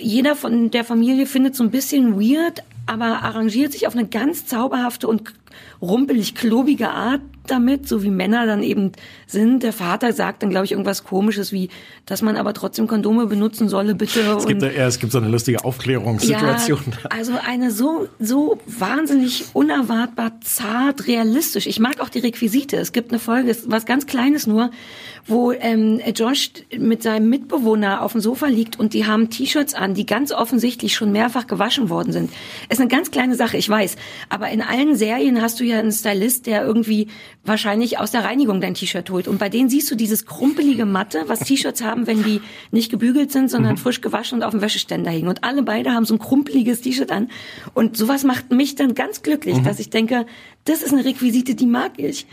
Jeder von der Familie findet so ein bisschen weird, aber arrangiert sich auf eine ganz zauberhafte und rumpelig klobige Art damit, so wie Männer dann eben sind. Der Vater sagt dann, glaube ich, irgendwas komisches wie, dass man aber trotzdem Kondome benutzen solle, bitte. Es gibt, und- ja, es gibt so eine lustige Aufklärungssituation. ja, also eine so, so wahnsinnig unerwartbar zart realistisch. Ich mag auch die Requisite. Es gibt eine Folge, was ganz Kleines nur, wo ähm, Josh mit seinem Mitbewohner auf dem Sofa liegt und die haben T-Shirts an, die ganz offensichtlich schon mehrfach gewaschen worden sind. Ist eine ganz kleine Sache, ich weiß. Aber in allen Serien hast du ja einen Stylist, der irgendwie wahrscheinlich aus der Reinigung dein T-Shirt holt. Und bei denen siehst du dieses krumpelige Matte, was T-Shirts haben, wenn die nicht gebügelt sind, sondern frisch gewaschen und auf dem Wäscheständer hängen. Und alle beide haben so ein krumpeliges T-Shirt an. Und sowas macht mich dann ganz glücklich, dass ich denke, das ist eine Requisite, die mag ich.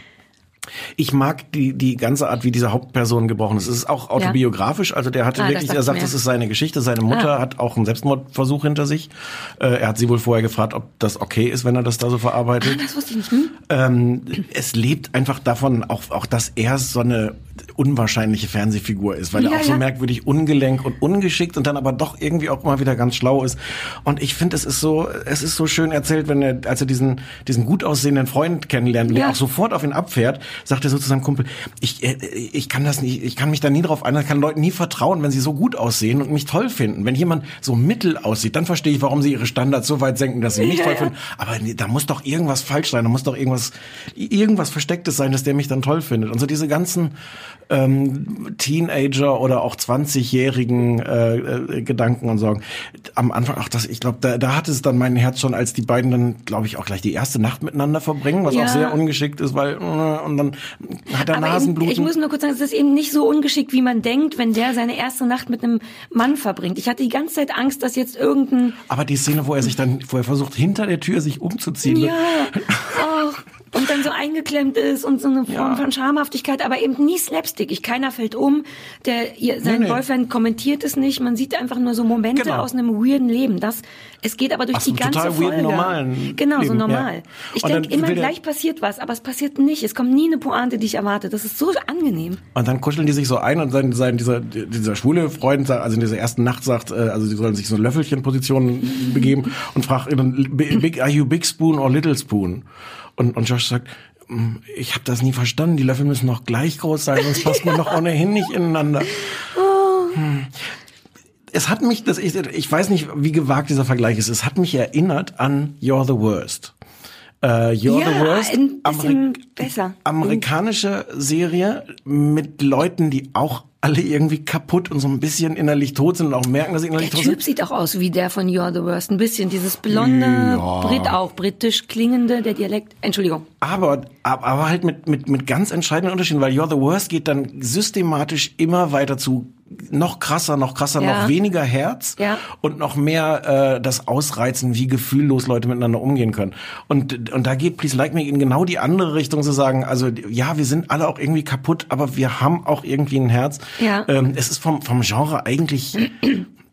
Ich mag die, die ganze Art, wie diese Hauptperson gebrochen ist. Es ist auch autobiografisch. Also der hatte Ah, wirklich, er sagt, mir. das ist seine Geschichte. Seine Mutter Ah. hat auch einen Selbstmordversuch hinter sich. Äh, er hat sie wohl vorher gefragt, ob das okay ist, wenn er das da so verarbeitet. Das wusste ich nicht. Hm? Ähm, es lebt einfach davon, auch, auch dass er so eine unwahrscheinliche Fernsehfigur ist, weil Ja, er auch so ja. merkwürdig ungelenk und ungeschickt und dann aber doch irgendwie auch immer wieder ganz schlau ist. Und ich finde, es ist so, es ist so schön erzählt, wenn er, als er diesen, diesen gut aussehenden Freund kennenlernt, Ja. der auch sofort auf ihn abfährt, sagt er so zu seinem Kumpel, ich, äh, ich kann das nicht, ich kann mich da nie drauf ein, ich kann Leuten nie vertrauen, wenn sie so gut aussehen und mich toll finden. Wenn jemand so mittel aussieht, dann verstehe ich, warum sie ihre Standards so weit senken, dass sie mich toll finden. Aber nee, da muss doch irgendwas falsch sein, da muss doch irgendwas, irgendwas Verstecktes sein, dass der mich dann toll findet. Und so diese ganzen ähm, Teenager oder auch 20-jährigen äh, äh, Gedanken und Sorgen. Am Anfang, ach das, ich glaube, da, da hat es dann mein Herz schon, als die beiden dann, glaube ich, auch gleich die erste Nacht miteinander verbringen, was Ja. auch sehr ungeschickt ist, weil äh, und dann hat er Aber eben, Nasenbluten. ich muss nur kurz sagen, es ist eben nicht so ungeschickt, wie man denkt, wenn der seine erste Nacht mit einem Mann verbringt. Ich hatte die ganze Zeit Angst, dass jetzt irgendein aber die Szene, wo er sich dann, wo er versucht, hinter der Tür sich umzuziehen. Ja, oh, und dann so eingeklemmt ist und so eine Form Ja. von Schamhaftigkeit, aber eben nie slapstickig. Keiner fällt um, der ihr, sein Nee, nee. Boyfriend kommentiert es nicht. Man sieht einfach nur so Momente Genau. aus einem weirden Leben. Das, es geht aber durch Aus die ganze total Folge. normalen genau, so Leben, normal. ja. Ich denke immer gleich passiert was, aber es passiert nicht. Es kommt nie eine Pointe, die ich erwarte. Das ist so angenehm. Und dann kuscheln die sich so ein und sein, sein dieser, dieser schwule Freund, sagt, also in dieser ersten Nacht sagt, äh, also sie sollen sich so Löffelchenpositionen begeben und fragt big, are you big spoon or little spoon? Und, und Josh sagt, "Mm, ich habe das nie verstanden, die Löffel müssen noch gleich groß sein, sonst passt man doch ohnehin nicht ineinander. Hm. Es hat mich, das ich, ich weiß nicht, wie gewagt dieser Vergleich ist, es hat mich erinnert an You're the Worst. Äh, You're Ja, the Worst. Amerik- besser. Amerikanische Serie mit Leuten, die auch alle irgendwie kaputt und so ein bisschen innerlich tot sind und auch merken, dass sie Der innerlich tot Typ sind. sieht auch aus wie der von You're the Worst. Ein bisschen dieses blonde, Ja. Brit auch, britisch klingende, der Dialekt. Entschuldigung. Aber, aber aber halt mit, mit, mit ganz entscheidenden Unterschieden, weil You're the Worst geht dann systematisch immer weiter zu noch krasser, noch krasser, Ja. noch weniger Herz Ja. und noch mehr äh, das Ausreizen, wie gefühllos Leute miteinander umgehen können. Und, und da geht Please Like Me in genau die andere Richtung zu sagen, also ja, wir sind alle auch irgendwie kaputt, aber wir haben auch irgendwie ein Herz. Ja. Ähm, es ist vom, vom Genre eigentlich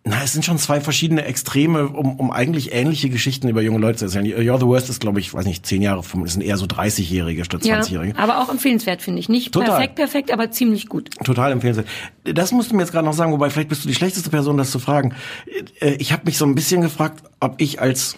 na, es sind schon zwei verschiedene Extreme, um, um eigentlich ähnliche Geschichten über junge Leute zu erzählen. You're the Worst ist, glaube ich, weiß nicht, zehn Jahre, das sind eher so 30-Jährige statt Ja, 20-Jährige. aber auch empfehlenswert, finde ich. Nicht Total. perfekt, perfekt, aber ziemlich gut. Total empfehlenswert. Das musst du mir jetzt gerade noch sagen, wobei vielleicht bist du die schlechteste Person, das zu fragen. Äh, Ich habe mich so ein bisschen gefragt, ob ich als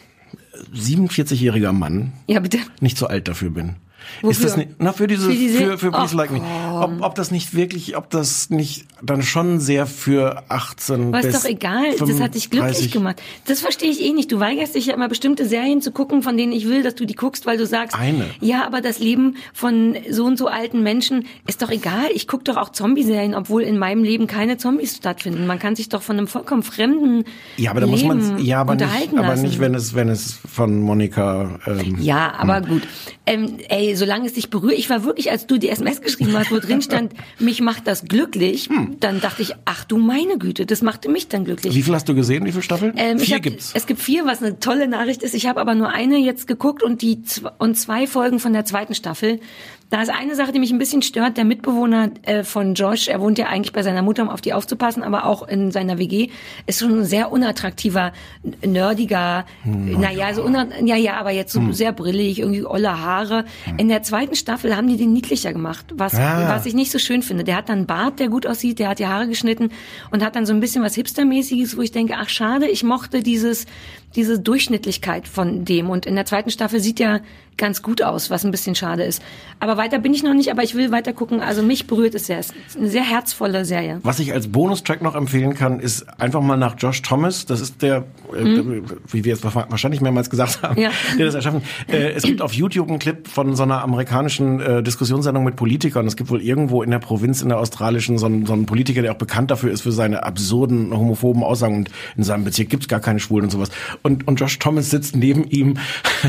47-jähriger Mann Ja, bitte. nicht so alt dafür bin. Ist das Wofür? nicht, na, für diese, Für diese- für, für Please Oh, Like Me. Ob, ob das nicht wirklich, ob das nicht dann schon sehr für 18 Aber bis ist doch egal, das hat dich glücklich 35 gemacht. Das verstehe ich eh nicht. Du weigerst dich ja immer bestimmte Serien zu gucken, von denen ich will, dass du die guckst, weil du sagst, Eine. ja, aber das Leben von so und so alten Menschen ist doch egal. Ich gucke doch auch Zombie-Serien, obwohl in meinem Leben keine Zombies stattfinden. Man kann sich doch von einem vollkommen fremden Ja, aber da muss man, ja, aber unterhalten nicht, aber lassen. nicht, wenn es, wenn es von Monika, ähm, Ja, aber gut. Ähm, ey, solange es dich berührt, ich war wirklich, als du die SMS geschrieben hast, wo drin stand, mich macht das glücklich, Hm. Dann dachte ich, ach du meine Güte, das machte mich dann glücklich. wie viel hast du gesehen? Wie viele Staffeln? Ähm, Vier hab, gibt's. Es gibt vier, was eine tolle Nachricht ist. Ich habe aber nur eine jetzt geguckt und die und zwei Folgen von der zweiten Staffel. Da ist eine Sache, die mich ein bisschen stört. Der Mitbewohner äh, von Josh, er wohnt ja eigentlich bei seiner Mutter, um auf die aufzupassen, aber auch in seiner WG, ist schon ein sehr unattraktiver, nerdiger, Hm. naja, so unatt ja, ja, aber jetzt so sehr brillig, irgendwie olle Haare. In der zweiten Staffel haben die den niedlicher gemacht, was, Hm. Ah. was ich nicht so schön finde. Der hat dann einen Bart, der gut aussieht, der hat die Haare geschnitten und hat dann so ein bisschen was Hipstermäßiges, wo ich denke, ach schade, ich mochte dieses, diese Durchschnittlichkeit von dem. Und in der zweiten Staffel sieht er ganz gut aus, was ein bisschen schade ist. Aber weiter bin ich noch nicht, aber ich will weiter gucken. Also mich berührt es sehr. Es ist eine sehr herzvolle Serie. Was ich als Bonustrack noch empfehlen kann, ist einfach mal nach Josh Thomas. Das ist der, äh, wie wir es wahrscheinlich mehrmals gesagt haben. Ja. der das erschaffen. Äh, es gibt auf YouTube einen Clip von so einer amerikanischen äh, Diskussionssendung mit Politikern. Es gibt wohl irgendwo in der Provinz, in der australischen, so einen, so einen Politiker, der auch bekannt dafür ist für seine absurden homophoben Aussagen. Und in seinem Bezirk gibt's gar keine Schwulen und sowas. Und, und Josh Thomas sitzt neben ihm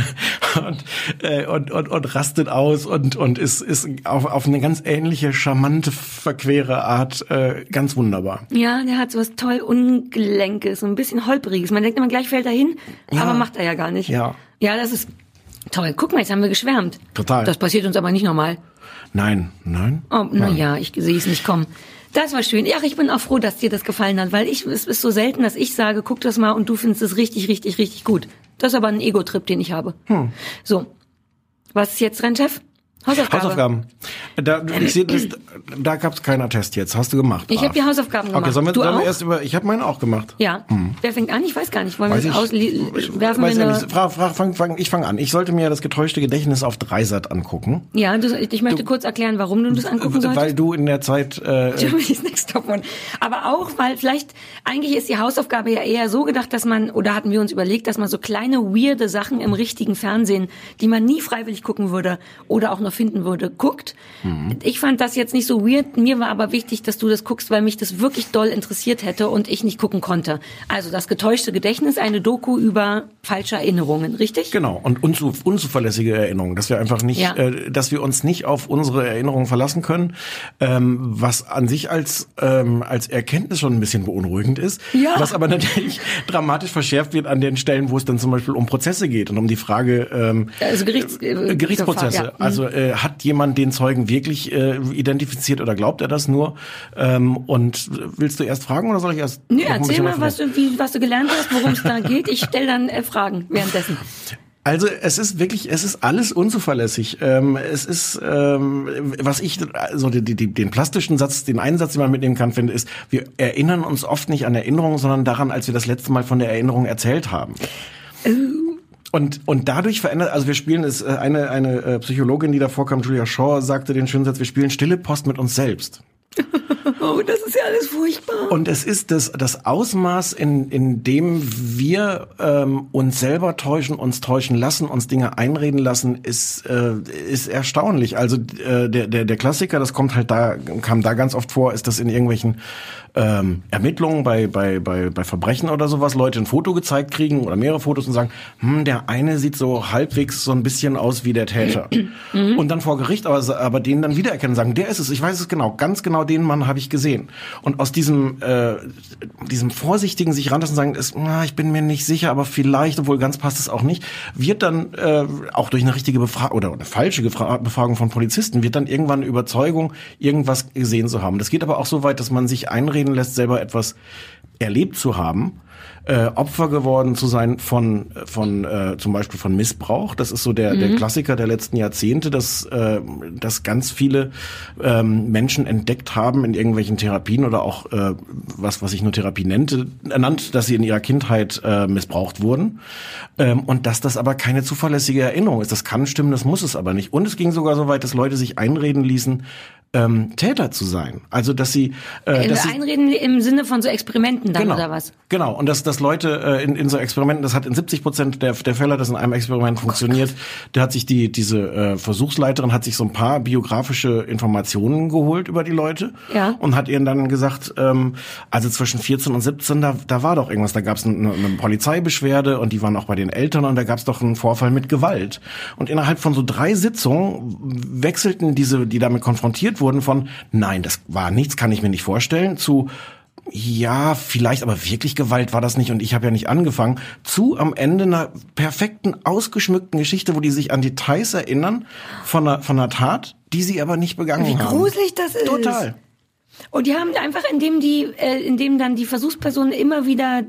und, äh, und, und, und rastet aus und, und ist, ist auf, auf eine ganz ähnliche, charmante, verquere Art äh, ganz wunderbar. Ja, der hat so was toll Ungelenkes, so ein bisschen holpriges. Man denkt immer, gleich fällt er hin, Ja. aber macht er ja gar nicht. Ja. Ja, das ist toll. Guck mal, jetzt haben wir geschwärmt. Total. Das passiert uns aber nicht nochmal. Nein, nein. Oh, na ja, ich sehe es nicht kommen. Das war schön. Ja, ich bin auch froh, dass dir das gefallen hat, weil ich, es ist so selten, dass ich sage, guck das mal und du findest es richtig, richtig, richtig gut. Das ist aber ein Ego-Trip, den ich habe. Hm. So. Was ist jetzt dran, Chef? Hausaufgabe. Hausaufgaben. Da, ich sehe, das, da gab es keinen Attest jetzt. Hast du gemacht? Ich habe die Hausaufgaben gemacht. Okay, sollen wir, du sollen wir erst über. Ich habe meine auch gemacht. Ja. Wer fängt an? Ich weiß gar nicht. Wollen Weiß wir ich, aus, ich werfen weiß wir eine. Frag, frag, fang, fang, ich fange an. Ich sollte mir das getäuschte Gedächtnis auf Dreisat angucken. Ja, du, ich möchte kurz erklären, warum du das angucken solltest. Weil du in der Zeit äh, Germany's Next Top One. Aber auch, weil vielleicht, eigentlich ist die Hausaufgabe ja eher so gedacht, dass man, oder hatten wir uns überlegt, dass man so kleine, weirde Sachen im richtigen Fernsehen, die man nie freiwillig gucken würde oder auch nur finden würde, guckt. Ich fand das jetzt nicht so weird. Mir war aber wichtig, dass du das guckst, weil mich das wirklich doll interessiert hätte und ich nicht gucken konnte. Also das getäuschte Gedächtnis, eine Doku über falsche Erinnerungen, richtig? Genau, und unzu unzuverlässige Erinnerungen, dass wir einfach nicht, Ja. äh, dass wir uns nicht auf unsere Erinnerungen verlassen können, ähm, was an sich als, ähm, als Erkenntnis schon ein bisschen beunruhigend ist, Ja. was aber natürlich dramatisch verschärft wird an den Stellen, wo es dann zum Beispiel um Prozesse geht und um die Frage ähm, Also Gerichts, äh, Gerichtsprozesse. Ja. Mhm. Also äh, hat jemand den Zeugen wirklich äh, identifiziert oder glaubt er das nur? Ähm, und willst du erst fragen oder soll ich erst? Nö, erzähl mal, was du, wie, was du gelernt hast, worum es da geht. Ich stelle dann äh, Fragen währenddessen. Also es ist wirklich, es ist alles unzuverlässig. Ähm, es ist, ähm, was ich, also die, die, den plastischen Satz, den einen Satz, den man mitnehmen kann, finde, ist, wir erinnern uns oft nicht an Erinnerungen, sondern daran, als wir das letzte Mal von der Erinnerung erzählt haben. Und, und dadurch verändert, also wir spielen, ist äh, eine, eine äh, Psychologin, die da vorkam, Julia Shaw, sagte den schönen Satz, wir spielen stille Post mit uns selbst. Oh, das ist ja alles furchtbar. Und es ist das, das Ausmaß, in, in dem wir ähm, uns selber täuschen, uns täuschen lassen, uns Dinge einreden lassen, ist, äh, ist erstaunlich. Also äh, der, der, der Klassiker, das kommt halt da, kam da ganz oft vor, ist das in irgendwelchen ähm, Ermittlungen bei, bei, bei, bei Verbrechen oder sowas, Leute ein Foto gezeigt kriegen oder mehrere Fotos und sagen, hm, der eine sieht so halbwegs so ein bisschen aus wie der Täter. Und dann vor Gericht aber, aber den dann wiedererkennen, sagen, der ist es, ich weiß es genau, ganz genau den Mann habe ich gesehen. Und aus diesem, äh, diesem vorsichtigen sich ranlassen sagen, ist, na, ich bin mir nicht sicher, aber vielleicht, obwohl ganz passt es auch nicht, wird dann äh, auch durch eine richtige Befragung oder eine falsche Befragung von Polizisten, wird dann irgendwann eine Überzeugung, irgendwas gesehen zu haben. Das geht aber auch so weit, dass man sich einreden lässt, selber etwas erlebt zu haben, äh, Opfer geworden zu sein von von äh, zum Beispiel von Missbrauch. Das ist so der der Klassiker der letzten Jahrzehnte, dass äh, dass ganz viele ähm, Menschen entdeckt haben in irgendwelchen Therapien oder auch äh, was was ich nur Therapie nannte, ernannt, dass sie in ihrer Kindheit äh, missbraucht wurden ähm, und dass das aber keine zuverlässige Erinnerung ist. Das kann stimmen, das muss es aber nicht. Und es ging sogar so weit, dass Leute sich einreden ließen, ähm, Täter zu sein. Also dass sie, äh, dass sie Einreden im Sinne von so Experimenten dann genau, oder was? Genau, und dass, dass Leute äh, in, in so Experimenten, das hat in 70 Prozent der, der Fälle, das in einem Experiment funktioniert, da hat sich die diese äh, Versuchsleiterin hat sich so ein paar biografische Informationen geholt über die Leute Ja. und hat ihnen dann gesagt, ähm, also zwischen 14 und 17, da, da war doch irgendwas, da gab es eine, eine Polizeibeschwerde und die waren auch bei den Eltern und da gab es doch einen Vorfall mit Gewalt. Und innerhalb von so drei Sitzungen wechselten diese, die damit konfrontiert wurden, von nein, das war nichts, kann ich mir nicht vorstellen, zu ja, vielleicht, aber wirklich Gewalt war das nicht und ich habe ja nicht angefangen, zu am Ende einer perfekten, ausgeschmückten Geschichte, wo die sich an Details erinnern von einer, von einer Tat, die sie aber nicht begangen Wie haben. gruselig das ist. Total. Und die haben einfach, indem die, äh, indem dann die Versuchspersonen immer wieder,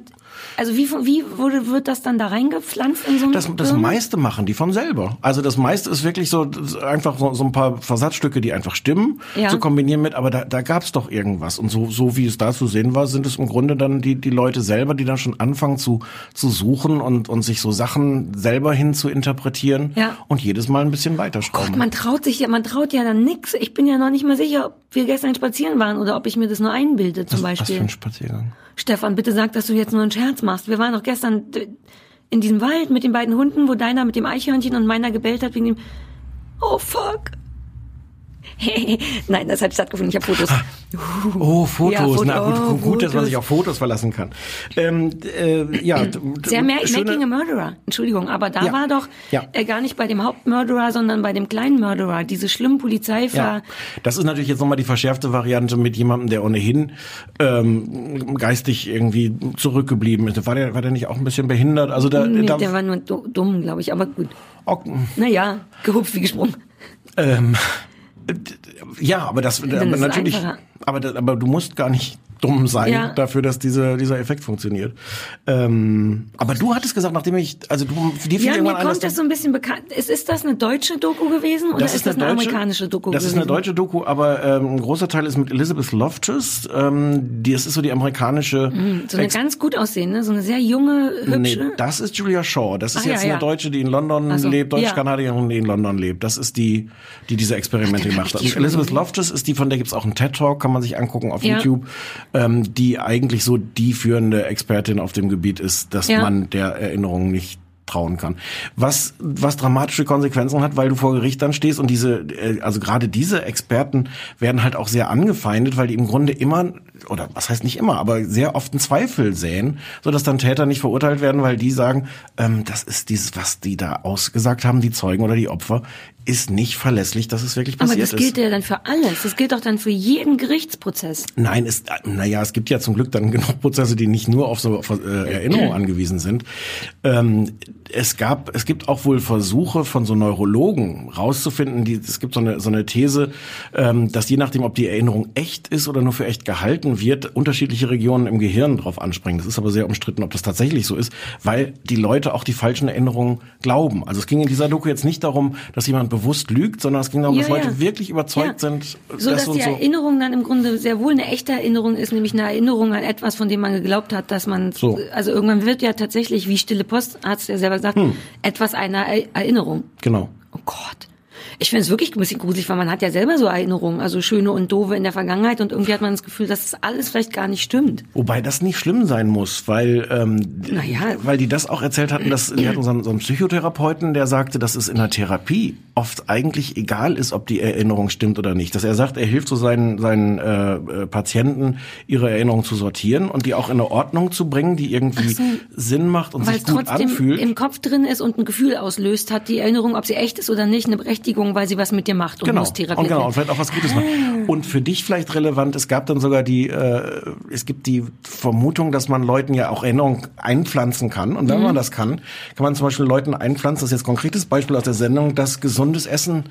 also wie, wie wurde, wird das dann da reingepflanzt in so ein Das, das meiste machen die von selber. Also das meiste ist wirklich so einfach so, so ein paar Versatzstücke, die einfach stimmen, Ja. zu kombinieren mit, aber da, da gab's doch irgendwas. Und so, so wie es da zu sehen war, sind es im Grunde dann die, die Leute selber, die dann schon anfangen zu, zu suchen und, und sich so Sachen selber hin zu interpretieren Ja. und jedes Mal ein bisschen weiterschrauben. Gott, man traut sich ja, man traut ja dann nix. Ich bin ja noch nicht mal sicher, ob wir gestern spazieren waren oder ob ich mir das nur einbilde, zum was, was Beispiel. für ein Spaziergang. Stefan, bitte sag, dass du jetzt nur einen Scherz machst. Wir waren doch gestern in diesem Wald mit den beiden Hunden, wo deiner mit dem Eichhörnchen und meiner gebellt hat wegen dem. Oh fuck. Nein, das hat stattgefunden. Ich habe Fotos. Oh, Fotos. Ja, Foto- Na gut, oh, gut, dass man sich auf Fotos verlassen kann. Ähm, äh, ja, Sehr schöne- Making a Murderer. Entschuldigung, aber da Ja. war doch Ja. äh, gar nicht bei dem Hauptmurderer, sondern bei dem kleinen Murderer. Diese schlimmen Polizeiver. Ja, das ist natürlich jetzt nochmal die verschärfte Variante mit jemandem, der ohnehin ähm, geistig irgendwie zurückgeblieben ist. War der, war der nicht auch ein bisschen behindert? Also da, Nee, da der war nur du- dumm, glaube ich, aber gut. oh, Naja, gehupft wie gesprungen. ähm, ja, aber das, aber natürlich, einfacher. Aber, das- aber du musst gar nicht dumm sein Ja. dafür, dass diese, dieser Effekt funktioniert. Ähm, aber du hattest gesagt, nachdem ich, also du, dir fiel Ja, mir irgendwann ein, dass kommt du- das so ein bisschen bekannt. Ist, ist das eine deutsche Doku gewesen oder ist, das eine, amerikanische Doku Das gewesen? ist eine deutsche Doku, aber ähm, ein großer Teil ist mit Elizabeth Loftus. Ähm, die, das ist so die amerikanische. So eine Ex- ganz gut aussehende, so eine sehr junge, hübsche. Nee, das ist Julia Shaw. Das ist Ach, ja, jetzt eine ja. Deutsche, die in London so, lebt, ja. Deutsch-Kanadierin, die in London lebt. Das ist die, die diese Experimente Ach, gemacht hat. Elizabeth. Loftus ist die, von der gibt's auch einen TED-Talk, kann man sich angucken auf Ja. YouTube, ähm, die eigentlich so die führende Expertin auf dem Gebiet ist, dass Ja. man der Erinnerung nicht trauen kann. Was, was dramatische Konsequenzen hat, weil du vor Gericht dann stehst und diese, äh, also gerade diese Experten werden halt auch sehr angefeindet, weil die im Grunde immer, oder was heißt nicht immer, aber sehr oft einen Zweifel säen, so dass dann Täter nicht verurteilt werden, weil die sagen, ähm, das ist dieses, was die da ausgesagt haben, die Zeugen oder die Opfer, ist nicht verlässlich, dass es wirklich aber passiert das gilt ist. ja dann für alles. Das gilt doch dann für jeden Gerichtsprozess. Nein, es, naja, es gibt ja zum Glück dann genug Prozesse, die nicht nur auf so äh, Erinnerungen angewiesen sind. Ähm, es gab, es gibt auch wohl Versuche von so Neurologen rauszufinden, die, es gibt so eine, so eine These, ähm, dass je nachdem, ob die Erinnerung echt ist oder nur für echt gehalten wird, unterschiedliche Regionen im Gehirn drauf anspringen. Das ist aber sehr umstritten, ob das tatsächlich so ist, weil die Leute auch die falschen Erinnerungen glauben. Also es ging in dieser Doku jetzt nicht darum, dass jemand bewusst lügt, sondern es ging darum, Ja, dass Leute ja. wirklich überzeugt Ja. sind, So dass so die so. Erinnerung dann im Grunde sehr wohl eine echte Erinnerung ist, nämlich eine Erinnerung an etwas, von dem man geglaubt hat, dass man, So. also irgendwann wird ja tatsächlich, wie Stille Post, hat es ja selber gesagt, Hm. etwas einer Er- Erinnerung. Genau. Oh Gott. Ich finde es wirklich ein bisschen gruselig, weil man hat ja selber so Erinnerungen, also schöne und doofe in der Vergangenheit und irgendwie hat man das Gefühl, dass das alles vielleicht gar nicht stimmt. Wobei das nicht schlimm sein muss, weil ähm, Naja. weil die das auch erzählt hatten, dass die hatten so einen, so einen Psychotherapeuten, der sagte, dass es in der Therapie oft eigentlich egal ist, ob die Erinnerung stimmt oder nicht. Dass er sagt, er hilft so seinen seinen äh, äh, Patienten, ihre Erinnerungen zu sortieren und die auch in eine Ordnung zu bringen, die irgendwie so. Sinn macht und Weil sich es gut trotzdem anfühlt. im Kopf drin ist und ein Gefühl auslöst, hat die Erinnerung, ob sie echt ist oder nicht, eine Berechtigung, weil sie was mit dir macht und genau. muss therapiert und genau, und vielleicht auch was Gutes macht. Und für dich vielleicht relevant, es gab dann sogar die, äh, es gibt die Vermutung, dass man Leuten ja auch Erinnerung einpflanzen kann. Und wenn Mhm. man das kann, kann man zum Beispiel Leuten einpflanzen, das ist jetzt ein konkretes Beispiel aus der Sendung, dass gesundes Essen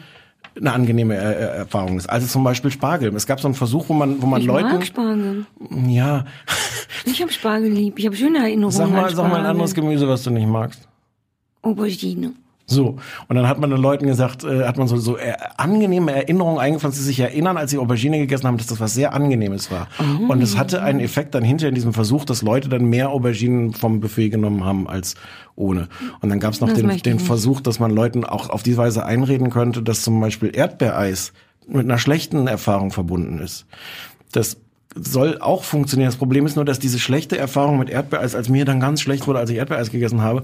eine angenehme äh, äh, Erfahrung ist. Also zum Beispiel Spargel. Es gab so einen Versuch, wo man, wo man Ich Leuten, mag Spargel. ja, Ich habe Spargel lieb. Ich habe schöne Erinnerungen sag an mal, sag mal ein anderes Gemüse, was du nicht magst. Aubergine. So, und dann hat man den Leuten gesagt, äh, hat man so, so äh, angenehme Erinnerungen eingepflanzt, die sich erinnern, als sie Aubergine gegessen haben, dass das was sehr Angenehmes war. Und es hatte einen Effekt dann hinter in diesem Versuch, dass Leute dann mehr Auberginen vom Buffet genommen haben als ohne. Und dann gab es noch Das den, den. Versuch, dass man Leuten auch auf die Weise einreden könnte, dass zum Beispiel Erdbeereis mit einer schlechten Erfahrung verbunden ist. Das soll auch funktionieren. Das Problem ist nur, dass diese schlechte Erfahrung mit Erdbeereis, als mir dann ganz schlecht wurde, als ich Erdbeereis gegessen habe,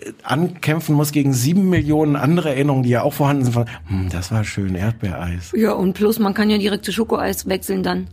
äh, ankämpfen muss gegen sieben Millionen andere Erinnerungen, die ja auch vorhanden sind von, hm, das war schön, Erdbeereis. Ja, und plus, man kann ja direkt zu Schokoeis wechseln dann.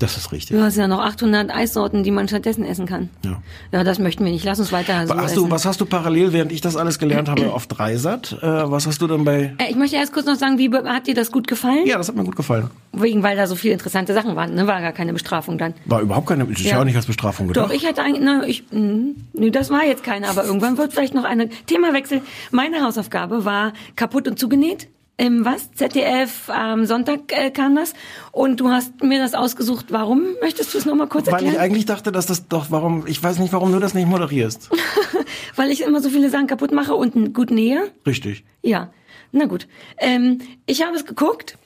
Das ist richtig. Du hast ja noch 800 Eissorten, die man stattdessen essen kann. Ja. Ja, das möchten wir nicht. Lass uns weiter so hast essen. du, was hast du parallel, während ich das alles gelernt habe, auf Dreisat? Äh, was hast du dann bei... Äh, Ich möchte erst kurz noch sagen, wie hat dir das gut gefallen? Ja, das hat mir gut gefallen. Wegen, weil da so viele interessante Sachen waren, ne? War gar keine Bestrafung dann. War überhaupt keine, ich Ja. auch nicht als Bestrafung gedacht. Doch, ich hätte eigentlich, na, ich, mh, nee, das war jetzt keine, aber irgendwann wird vielleicht noch eine Themawechsel. Meine Hausaufgabe war kaputt und zugenäht. Im was? ZDF am Sonntag äh, kam das. Und du hast mir das ausgesucht. Warum? Möchtest du es nochmal kurz Weil erklären? ich eigentlich dachte, dass das doch, warum, ich weiß nicht, warum du das nicht moderierst. Weil ich immer so viele Sachen kaputt mache und gut nähe. Richtig. Ja, na gut. Ähm, ich habe es geguckt.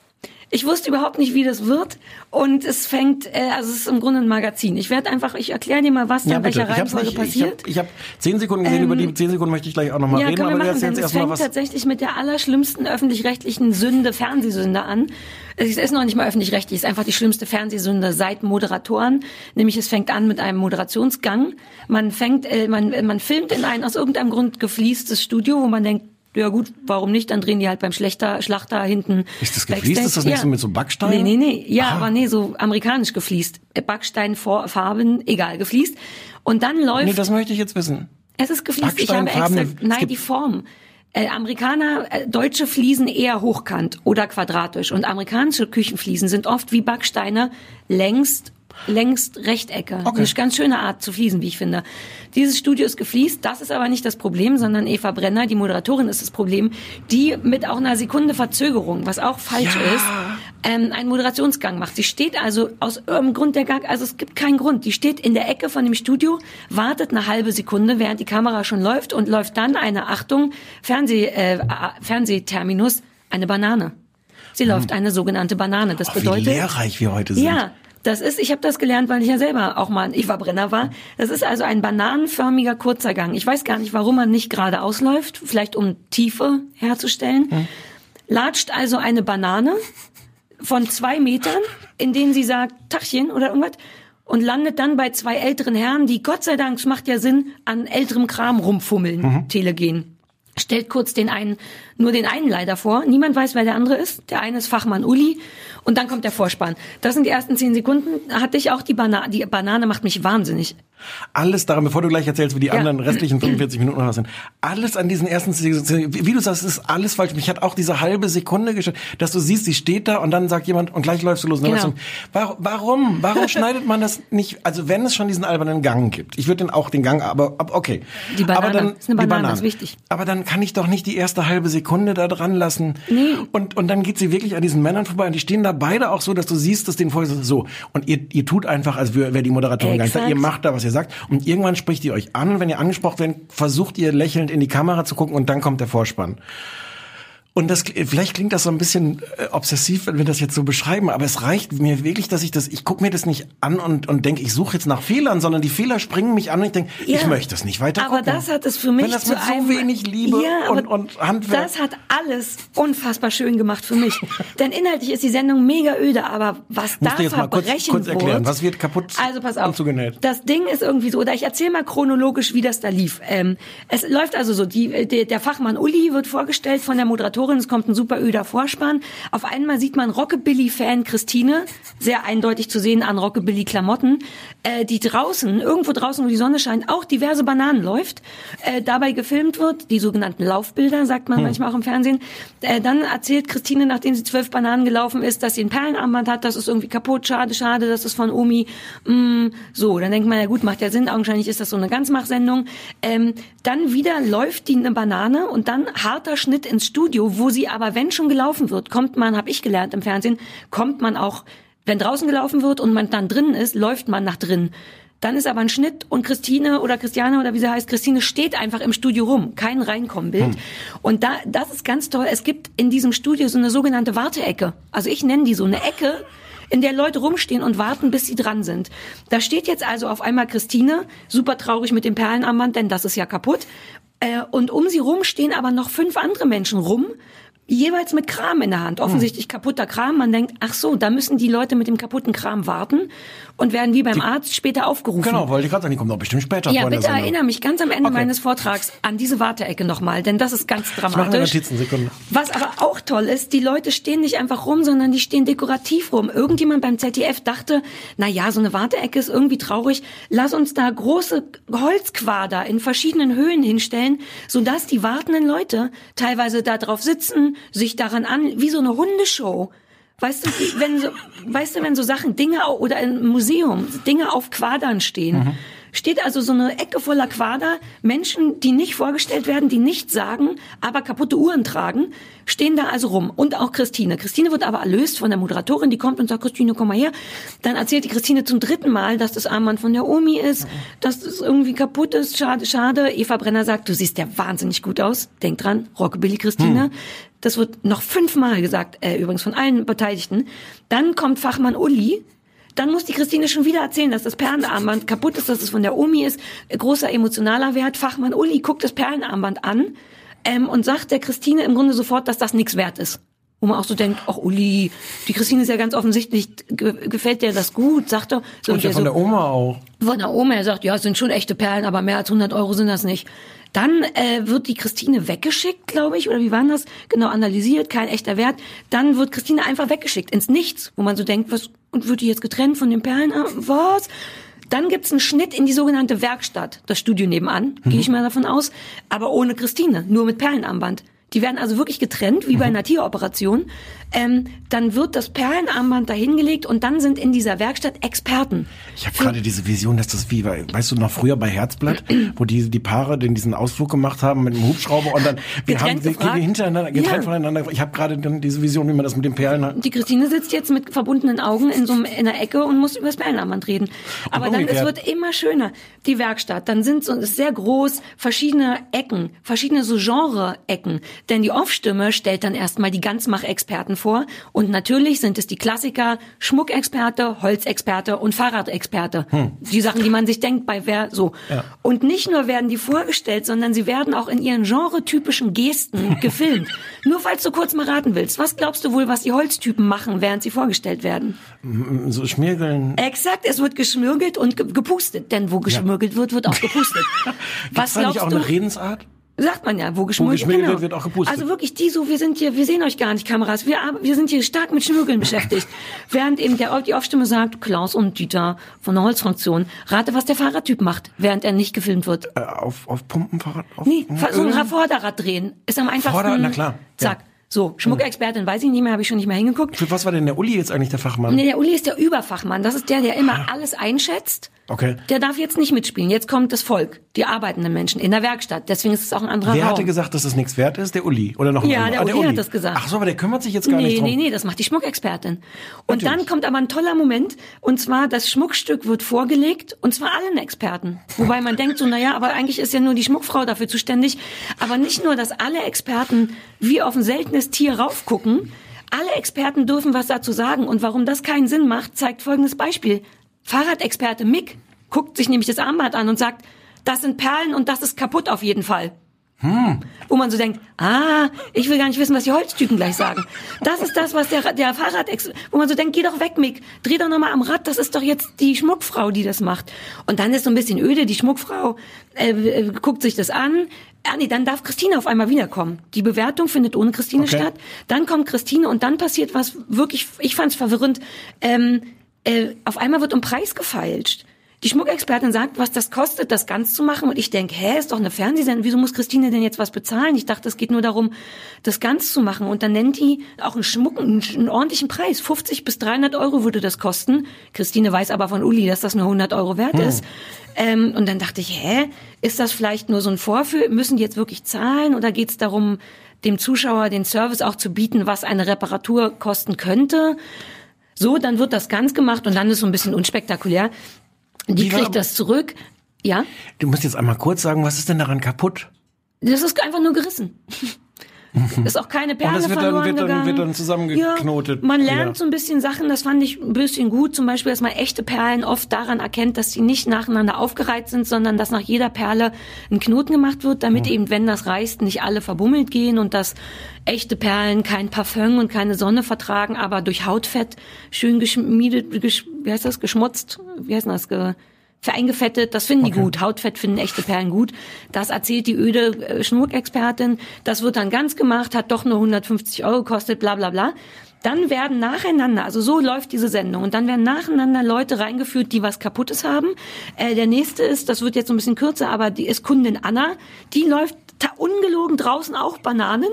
Ich wusste überhaupt nicht, wie das wird. Und es fängt, äh, also es ist im Grunde ein Magazin. Ich werde einfach, ich erkläre dir mal, was da Ja, in welcher Reihenfolge nicht, ich passiert. habe ich hab zehn Sekunden gesehen, über die zehn Sekunden möchte ich gleich auch nochmal ja, reden, können wir aber machen, denn es fängt was. tatsächlich mit der allerschlimmsten öffentlich-rechtlichen Sünde, Fernsehsünde an. Es ist noch nicht mal öffentlich-rechtlich, es ist einfach die schlimmste Fernsehsünde seit Moderatoren. Nämlich es fängt an mit einem Moderationsgang. Man fängt, äh, man, man filmt in ein aus irgendeinem Grund gefliestes Studio, wo man denkt, ja gut, warum nicht? Dann drehen die halt beim Schlechter, Schlachter hinten. Ist das gefliest? Backstage. Ist das nicht so mit so Backstein? Nee, nee, nee. Ja, Ah. aber nee, so amerikanisch gefliest. Äh, Backstein, Farben, egal, gefliest. Und dann läuft Nee, das möchte ich jetzt wissen. es ist gefliest. Ich habe extra, nein, die Form. Äh, Amerikaner, äh, deutsche Fliesen eher hochkant oder quadratisch und amerikanische Küchenfliesen sind oft wie Backsteine längst längst Rechtecke. Okay. Eine ganz schöne Art zu fließen, wie ich finde. Dieses Studio ist gefliest, das ist aber nicht das Problem, sondern Eva Brenner, die Moderatorin, ist das Problem, die mit auch einer Sekunde Verzögerung, was auch falsch Ja. ist, ähm, einen Moderationsgang macht. Sie steht also aus irgendeinem Grund der Gang, also es gibt keinen Grund. Die steht in der Ecke von dem Studio, wartet eine halbe Sekunde, während die Kamera schon läuft und läuft dann eine Achtung Fernseh, äh, Fernsehterminus eine Banane. Sie läuft eine sogenannte Banane. Das Ach, Hm. Oh, wie bedeutet lehrreich wir heute sind. ja, das ist, ich habe das gelernt, weil ich ja selber auch mal ein Eva Brenner war. Das ist also ein bananenförmiger kurzer Gang. Ich weiß gar nicht, warum man nicht gerade ausläuft, vielleicht um Tiefe herzustellen. Latscht also eine Banane von zwei Metern, in denen sie sagt, Tachchen oder irgendwas, und landet dann bei zwei älteren Herren, die Gott sei Dank, es macht ja Sinn, an älterem Kram rumfummeln, telegen. Stellt kurz den einen, nur den einen leider vor. Niemand weiß, wer der andere ist. Der eine ist Fachmann Uli. Und dann kommt der Vorspann. Das sind die ersten zehn Sekunden. Hatte ich auch die Banane. Die Banane macht mich wahnsinnig. Alles daran, bevor du gleich erzählst, wie die Ja. anderen restlichen 45 Minuten noch was sind. Alles an diesen ersten, wie wie du sagst, ist alles falsch. Mich hat auch diese halbe Sekunde gestört, dass du siehst, sie steht da und dann sagt jemand, und gleich läufst du los. Genau. Warum, warum, warum schneidet man das nicht? Also wenn es schon diesen albernen Gang gibt, ich würde den auch den Gang, aber, okay. Die Banane. aber dann, Ist eine die Banane, ist wichtig. Aber dann kann ich doch nicht die erste halbe Sekunde da dran lassen. Nee. Und, und dann geht sie wirklich an diesen Männern vorbei und die stehen da beide auch so, dass du siehst, dass denen vorher so. Und ihr, ihr tut einfach, als wäre die Moderatorin gar nicht da. Exakt. Ihr macht da, was ihr sagt. Und irgendwann spricht ihr euch an. Wenn ihr angesprochen werdet, versucht ihr lächelnd in die Kamera zu gucken und dann kommt der Vorspann. Und das, vielleicht klingt das so ein bisschen äh, obsessiv, wenn wir das jetzt so beschreiben, aber es reicht mir wirklich, dass ich das, ich gucke mir das nicht an und, und denke, ich suche jetzt nach Fehlern, sondern die Fehler springen mich an und ich denke, ich Ja. möchte das nicht weiter Aber das hat es für mich Wenn das zu mit so einem, wenig Liebe ja, und, und Handwerk. Das hat alles unfassbar schön gemacht für mich. Denn inhaltlich ist die Sendung mega öde, aber was Musst da jetzt mal kurz- verbrechen kurz erklären, wird, was wird kaputt Also pass auf. zugenäht? Das Ding ist irgendwie so, oder ich erzähle mal chronologisch, wie das da lief. Ähm, es läuft also so, die, der, der Fachmann Uli wird vorgestellt von der Moderatorin, es kommt ein super öder Vorspann. Auf einmal sieht man Rockabilly-Fan Christine, sehr eindeutig zu sehen an Rockabilly-Klamotten, äh, die draußen, irgendwo draußen, wo die Sonne scheint, auch diverse Bananen läuft, äh, dabei gefilmt wird, die sogenannten Laufbilder, sagt man manchmal auch im Fernsehen. Äh, dann erzählt Christine, nachdem sie zwölf Bananen gelaufen ist, dass sie ein Perlenarmband hat, das ist irgendwie kaputt, schade, schade, das ist von Omi. Mm, so, dann denkt man, ja gut, macht ja Sinn, augenscheinlich ist das so eine Ganzmachsendung. Ähm, dann wieder läuft die eine Banane und dann harter Schnitt ins Studio, wo sie aber, wenn schon gelaufen wird, kommt man, habe ich gelernt im Fernsehen, kommt man auch, wenn draußen gelaufen wird und man dann drinnen ist, läuft man nach drinnen. Dann ist aber ein Schnitt und Christine oder Christiane oder wie sie heißt, Christine steht einfach im Studio rum, kein Reinkommenbild. Und da, das ist ganz toll. Es gibt in diesem Studio so eine sogenannte Warteecke. Also ich nenne die so eine Ecke, in der Leute rumstehen und warten, bis sie dran sind. Da steht jetzt also auf einmal Christine, super traurig mit dem Perlenarmband, denn das ist ja kaputt. Äh, und um sie rum stehen aber noch fünf andere Menschen rum, jeweils mit Kram in der Hand. Offensichtlich kaputter Kram. Man denkt, ach so, da müssen die Leute mit dem kaputten Kram warten und werden wie beim Arzt später aufgerufen. Genau, wollte ich gerade sagen, die kommt doch bestimmt später Ja, bitte erinnere mich ganz am Ende Okay. meines Vortrags an diese Warteecke nochmal, denn das ist ganz dramatisch. Notizen, Sekunde. Was aber auch toll ist, die Leute stehen nicht einfach rum, sondern die stehen dekorativ rum. Irgendjemand beim ZDF dachte, na ja, so eine Warteecke ist irgendwie traurig. Lass uns da große Holzquader in verschiedenen Höhen hinstellen, sodass die wartenden Leute teilweise da drauf sitzen, sich daran an, wie so eine Hundeshow. Weißt du, wenn so, weißt du, wenn so Sachen, Dinge oder im Museum, Dinge auf Quadern stehen, steht also so eine Ecke voller Quader, Menschen, die nicht vorgestellt werden, die nichts sagen, aber kaputte Uhren tragen, stehen da also rum. Und auch Christine. Christine wird aber erlöst von der Moderatorin, die kommt und sagt, Christine, komm mal her. Dann erzählt die Christine zum dritten Mal, dass das Armband von der Omi ist, dass es irgendwie kaputt ist, schade, schade. Eva Brenner sagt, du siehst ja wahnsinnig gut aus. Denk dran, Rockabilly Christine. Das wird noch fünfmal gesagt, äh, übrigens von allen Beteiligten. Dann kommt Fachmann Uli, dann muss die Christine schon wieder erzählen, dass das Perlenarmband kaputt ist, dass es von der Omi ist. Äh, Großer emotionaler Wert. Fachmann Uli guckt das Perlenarmband an ähm, und sagt der Christine im Grunde sofort, dass das nichts wert ist. Wo man auch so denkt, ach Uli, die Christine ist ja ganz offensichtlich, ge gefällt dir das gut, sagt er. So, Und ja von so, der Oma auch. von der Oma, er sagt, ja, es sind schon echte Perlen, aber mehr als 100 Euro sind das nicht. Dann äh, wird die Christine weggeschickt, glaube ich, oder wie war denn das? Genau analysiert, kein echter Wert. Dann wird Christine einfach weggeschickt ins Nichts, wo man so denkt, was und wird die jetzt getrennt von den Perlen? Ah, Was? Dann gibt's einen Schnitt in die sogenannte Werkstatt, das Studio nebenan, gehe ich mal davon aus, aber ohne Christine, nur mit Perlenarmband. Die werden also wirklich getrennt, wie bei einer Tieroperation. Ähm, dann wird das Perlenarmband dahingelegt und dann sind in dieser Werkstatt Experten. Ich habe gerade diese Vision, dass das wie, bei- weißt du noch früher bei Herzblatt, wo die, die Paare den diesen Ausflug gemacht haben mit dem Hubschrauber und dann wir haben sie gefragt? hintereinander getrennt Ja. voneinander. Ich habe gerade dann diese Vision, wie man das mit den Perlen hat. Die Christine sitzt jetzt mit verbundenen Augen in so einem, in einer Ecke und muss über das Perlenarmband reden. Aber dann, es wird immer schöner. Die Werkstatt, dann sind es sehr groß, verschiedene Ecken, verschiedene so Genre-Ecken. Denn die Off-Stimme stellt dann erstmal die Ganzmach-Experten vor. Und natürlich sind es die Klassiker, Schmuckexperte, Holzexperte und Fahrradexperte. Die Sachen, die man sich denkt bei wer, so. Und nicht nur werden die vorgestellt, sondern sie werden auch in ihren genretypischen Gesten gefilmt. Nur falls du kurz mal raten willst, was glaubst du wohl, was die Holztypen machen, während sie vorgestellt werden? So schmirgeln. Exakt, es wird geschmürgelt und ge gepustet. Denn wo geschmürgelt wird, wird auch gepustet. Was nicht auch eine Redensart? Sagt man ja, wo geschmürgelt, geschmürgelt genau. wird, wird auch gepustet. Also wirklich die so, wir sind hier, wir sehen euch gar nicht, Kameras. Wir, wir sind hier stark mit Schmürgeln beschäftigt. während eben der, die Aufstimme sagt, Klaus und Dieter von der Holzfraktion, rate, was der Fahrradtyp macht, während er nicht gefilmt wird. Äh, auf, auf Pumpenfahrrad? Auf, Nee, Ja, so ein? Vorderrad drehen. Ist am einfachsten. Vorder- na klar, Zack. So, Schmuckexpertin weiß ich nicht mehr, habe ich schon nicht mehr hingeguckt. Für was war denn der Uli jetzt eigentlich der Fachmann? Nee, der Uli ist der Überfachmann. Das ist der, der immer alles einschätzt. Okay. Der darf jetzt nicht mitspielen. Jetzt kommt das Volk, die arbeitenden Menschen in der Werkstatt. Deswegen ist es auch ein anderer Wer Raum. hatte gesagt, dass es nichts wert ist? Der Uli. Oder noch ein Ja, anderer? der Ah, Uli hat das gesagt. Ach so, aber der kümmert sich jetzt gar nicht Nee, drum. nee, nee, das macht die Schmuckexpertin. Und Natürlich. dann kommt aber ein toller Moment, und zwar das Schmuckstück wird vorgelegt, und zwar allen Experten. Wobei man denkt so, naja, aber eigentlich ist ja nur die Schmuckfrau dafür zuständig. Aber nicht nur, dass alle Experten wie auf ein seltenes Tier raufgucken, alle Experten dürfen was dazu sagen. Und warum das keinen Sinn macht, zeigt folgendes Beispiel. Fahrradexperte Mick guckt sich nämlich das Armband an und sagt, das sind Perlen und das ist kaputt auf jeden Fall. Wo man so denkt, ah, ich will gar nicht wissen, was die Holztypen gleich sagen. Das ist das, was der, der Fahrrad, wo man so denkt, geh doch weg, Mick, dreh doch nochmal am Rad, das ist doch jetzt die Schmuckfrau, die das macht. Und dann ist so ein bisschen öde, die Schmuckfrau äh, äh, guckt sich das an. Ah, nee, dann darf Christine auf einmal wiederkommen. Die Bewertung findet ohne Christine Okay. statt. Dann kommt Christine und dann passiert was wirklich, ich fand's verwirrend. Ähm, äh, auf einmal wird um Preis gefeilscht. Die Schmuckexpertin sagt, was das kostet, das ganz zu machen. Und ich denke, hä, ist doch eine Fernsehsendung. Wieso muss Christine denn jetzt was bezahlen? Ich dachte, es geht nur darum, das ganz zu machen. Und dann nennt die auch einen Schmuck, einen, einen ordentlichen Preis. 50 bis 300 Euro würde das kosten. Christine weiß aber von Uli, dass das nur 100 Euro wert ist. Ähm, und dann dachte ich, hä, ist das vielleicht nur so ein Vorführ? Müssen die jetzt wirklich zahlen? Oder geht es darum, dem Zuschauer den Service auch zu bieten, was eine Reparatur kosten könnte. So, dann wird das ganz gemacht und dann ist so ein bisschen unspektakulär. Die war kriegt das zurück. Ja, Du musst jetzt einmal kurz sagen, was ist denn daran kaputt? das ist einfach nur gerissen. Ist auch keine Perle das wird dann- wird dann- wird dann zusammengeknotet. Ja, man lernt wieder. so ein bisschen Sachen, das fand ich ein bisschen gut. Zum Beispiel, dass man echte Perlen oft daran erkennt, dass sie nicht nacheinander aufgereiht sind, sondern dass nach jeder Perle ein Knoten gemacht wird, damit eben, wenn das reißt, nicht alle verbummelt gehen und dass echte Perlen kein Parfum und keine Sonne vertragen, aber durch Hautfett schön geschmiedet, gesch, wie heißt das, geschmutzt, wie heißt das, ge, vereingefettet, das finden die gut. Hautfett finden echte Perlen gut. Das erzählt die öde äh, Schmuckexpertin. Das wird dann ganz gemacht, hat doch nur 150 Euro gekostet, bla bla bla. Dann werden nacheinander, also so läuft diese Sendung, und dann werden nacheinander Leute reingeführt, die was Kaputtes haben. Äh, der nächste ist, das wird jetzt so ein bisschen kürzer, aber die ist Kundin Anna. Die läuft ungelogen draußen auch Bananen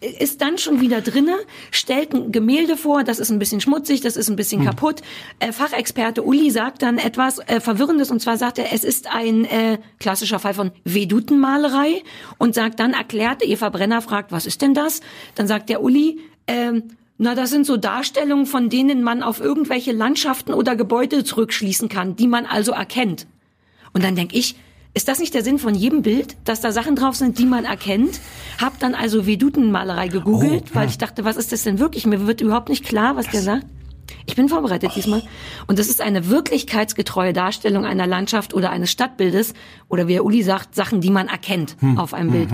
ist dann schon wieder drinne, stellt ein Gemälde vor, das ist ein bisschen schmutzig, das ist ein bisschen kaputt. Äh, Fachexperte Uli sagt dann etwas äh, Verwirrendes und zwar sagt er, es ist ein äh, klassischer Fall von Vedutenmalerei und sagt dann, erklärt, Eva Brenner fragt, was ist denn das? Dann sagt der Uli, ähm, na, das sind so Darstellungen, von denen man auf irgendwelche Landschaften oder Gebäude zurückschließen kann, die man also erkennt. Und dann denk ich, ist das nicht der Sinn von jedem Bild, dass da Sachen drauf sind, die man erkennt? Hab dann also Vedutenmalerei gegoogelt, Oh, weil ich dachte, was ist das denn wirklich? Mir wird überhaupt nicht klar, was der sagt. Ich bin vorbereitet diesmal. Und das ist eine wirklichkeitsgetreue Darstellung einer Landschaft oder eines Stadtbildes oder wie der Uli sagt, Sachen, die man erkennt Hm. auf einem Bild.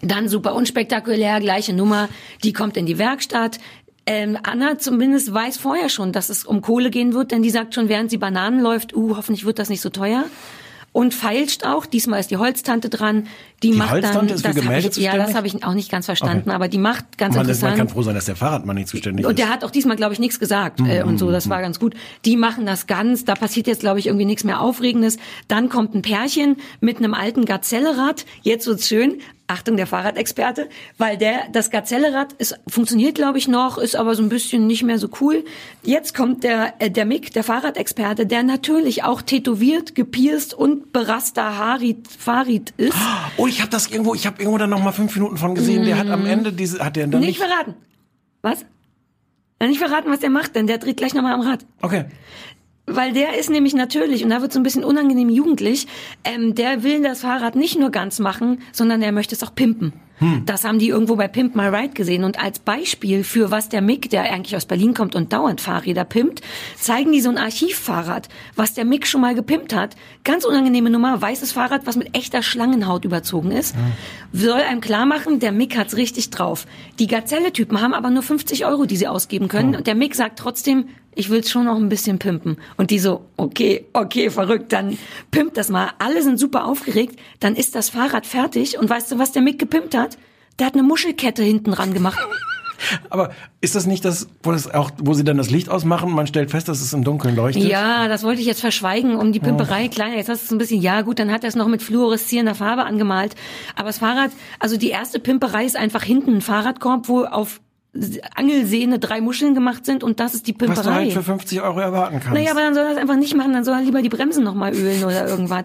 Dann super unspektakulär, gleiche Nummer, die kommt in die Werkstatt. Ähm, Anna zumindest weiß vorher schon, dass es um Kohle gehen wird, denn die sagt schon, während sie Bananen läuft, uh, hoffentlich wird das nicht so teuer. Und feilscht auch, diesmal ist die Holztante dran, die, macht Holztante dann, ist für Gemälde ich, ja, das habe ich auch nicht ganz verstanden, Okay. aber die macht ganz Man, ist, man interessant. kann froh sein, dass der Fahrradmann nicht zuständig Und ist. der hat auch diesmal, glaube ich, nichts gesagt äh, und so. Das war ganz gut. Die machen das ganz. Da passiert jetzt, glaube ich, irgendwie nichts mehr Aufregendes. Dann kommt ein Pärchen mit einem alten Gazellerad. Jetzt wird's schön. Achtung, der Fahrradexperte, weil der das Gazellerad ist, funktioniert, glaube ich, noch, ist aber so ein bisschen nicht mehr so cool. Jetzt kommt der äh, der Mick, der Fahrradexperte, der natürlich auch tätowiert, gepierst und berasta Harit Farid ist. Oh, ich habe das irgendwo, ich habe irgendwo da noch mal fünf Minuten von gesehen. Der hat am Ende diese, hat der dann Nicht nicht. verraten. Was? Nicht verraten, was der macht, denn der dreht gleich nochmal am Rad. Okay. Weil der ist nämlich natürlich, und da wird so ein bisschen unangenehm jugendlich, ähm, der will das Fahrrad nicht nur ganz machen, sondern er möchte es auch pimpen. Das haben die irgendwo bei Pimp My Ride gesehen. Und als Beispiel für was der Mick, der eigentlich aus Berlin kommt und dauernd Fahrräder pimpt, zeigen die so ein Archivfahrrad, was der Mick schon mal gepimpt hat. Ganz unangenehme Nummer, weißes Fahrrad, was mit echter Schlangenhaut überzogen ist. Soll einem klar machen, der Mick hat's richtig drauf. Die Gazelle-Typen haben aber nur 50 Euro, die sie ausgeben können. Und der Mick sagt trotzdem, ich will's schon noch ein bisschen pimpen. Und die so, okay, okay, verrückt, dann pimpt das mal. Alle sind super aufgeregt, dann ist das Fahrrad fertig. Und weißt du, was der Mick gepimpt hat? Der hat eine Muschelkette hinten dran gemacht. Aber ist das nicht das, wo das auch, wo sie dann das Licht ausmachen? Man stellt fest, dass es im Dunkeln leuchtet. Ja, das wollte ich jetzt verschweigen, um die Pimperei kleiner. Jetzt hast du es ein bisschen, ja gut, dann hat er es noch mit fluoreszierender Farbe angemalt. Aber das Fahrrad, also die erste Pimperei ist einfach hinten ein Fahrradkorb, wo auf Angelsehne drei Muscheln gemacht sind und das ist die Pimperei. Was du halt für 50 Euro erwarten kannst. Naja, aber dann soll er das einfach nicht machen, dann soll er lieber die Bremsen nochmal ölen oder irgendwas.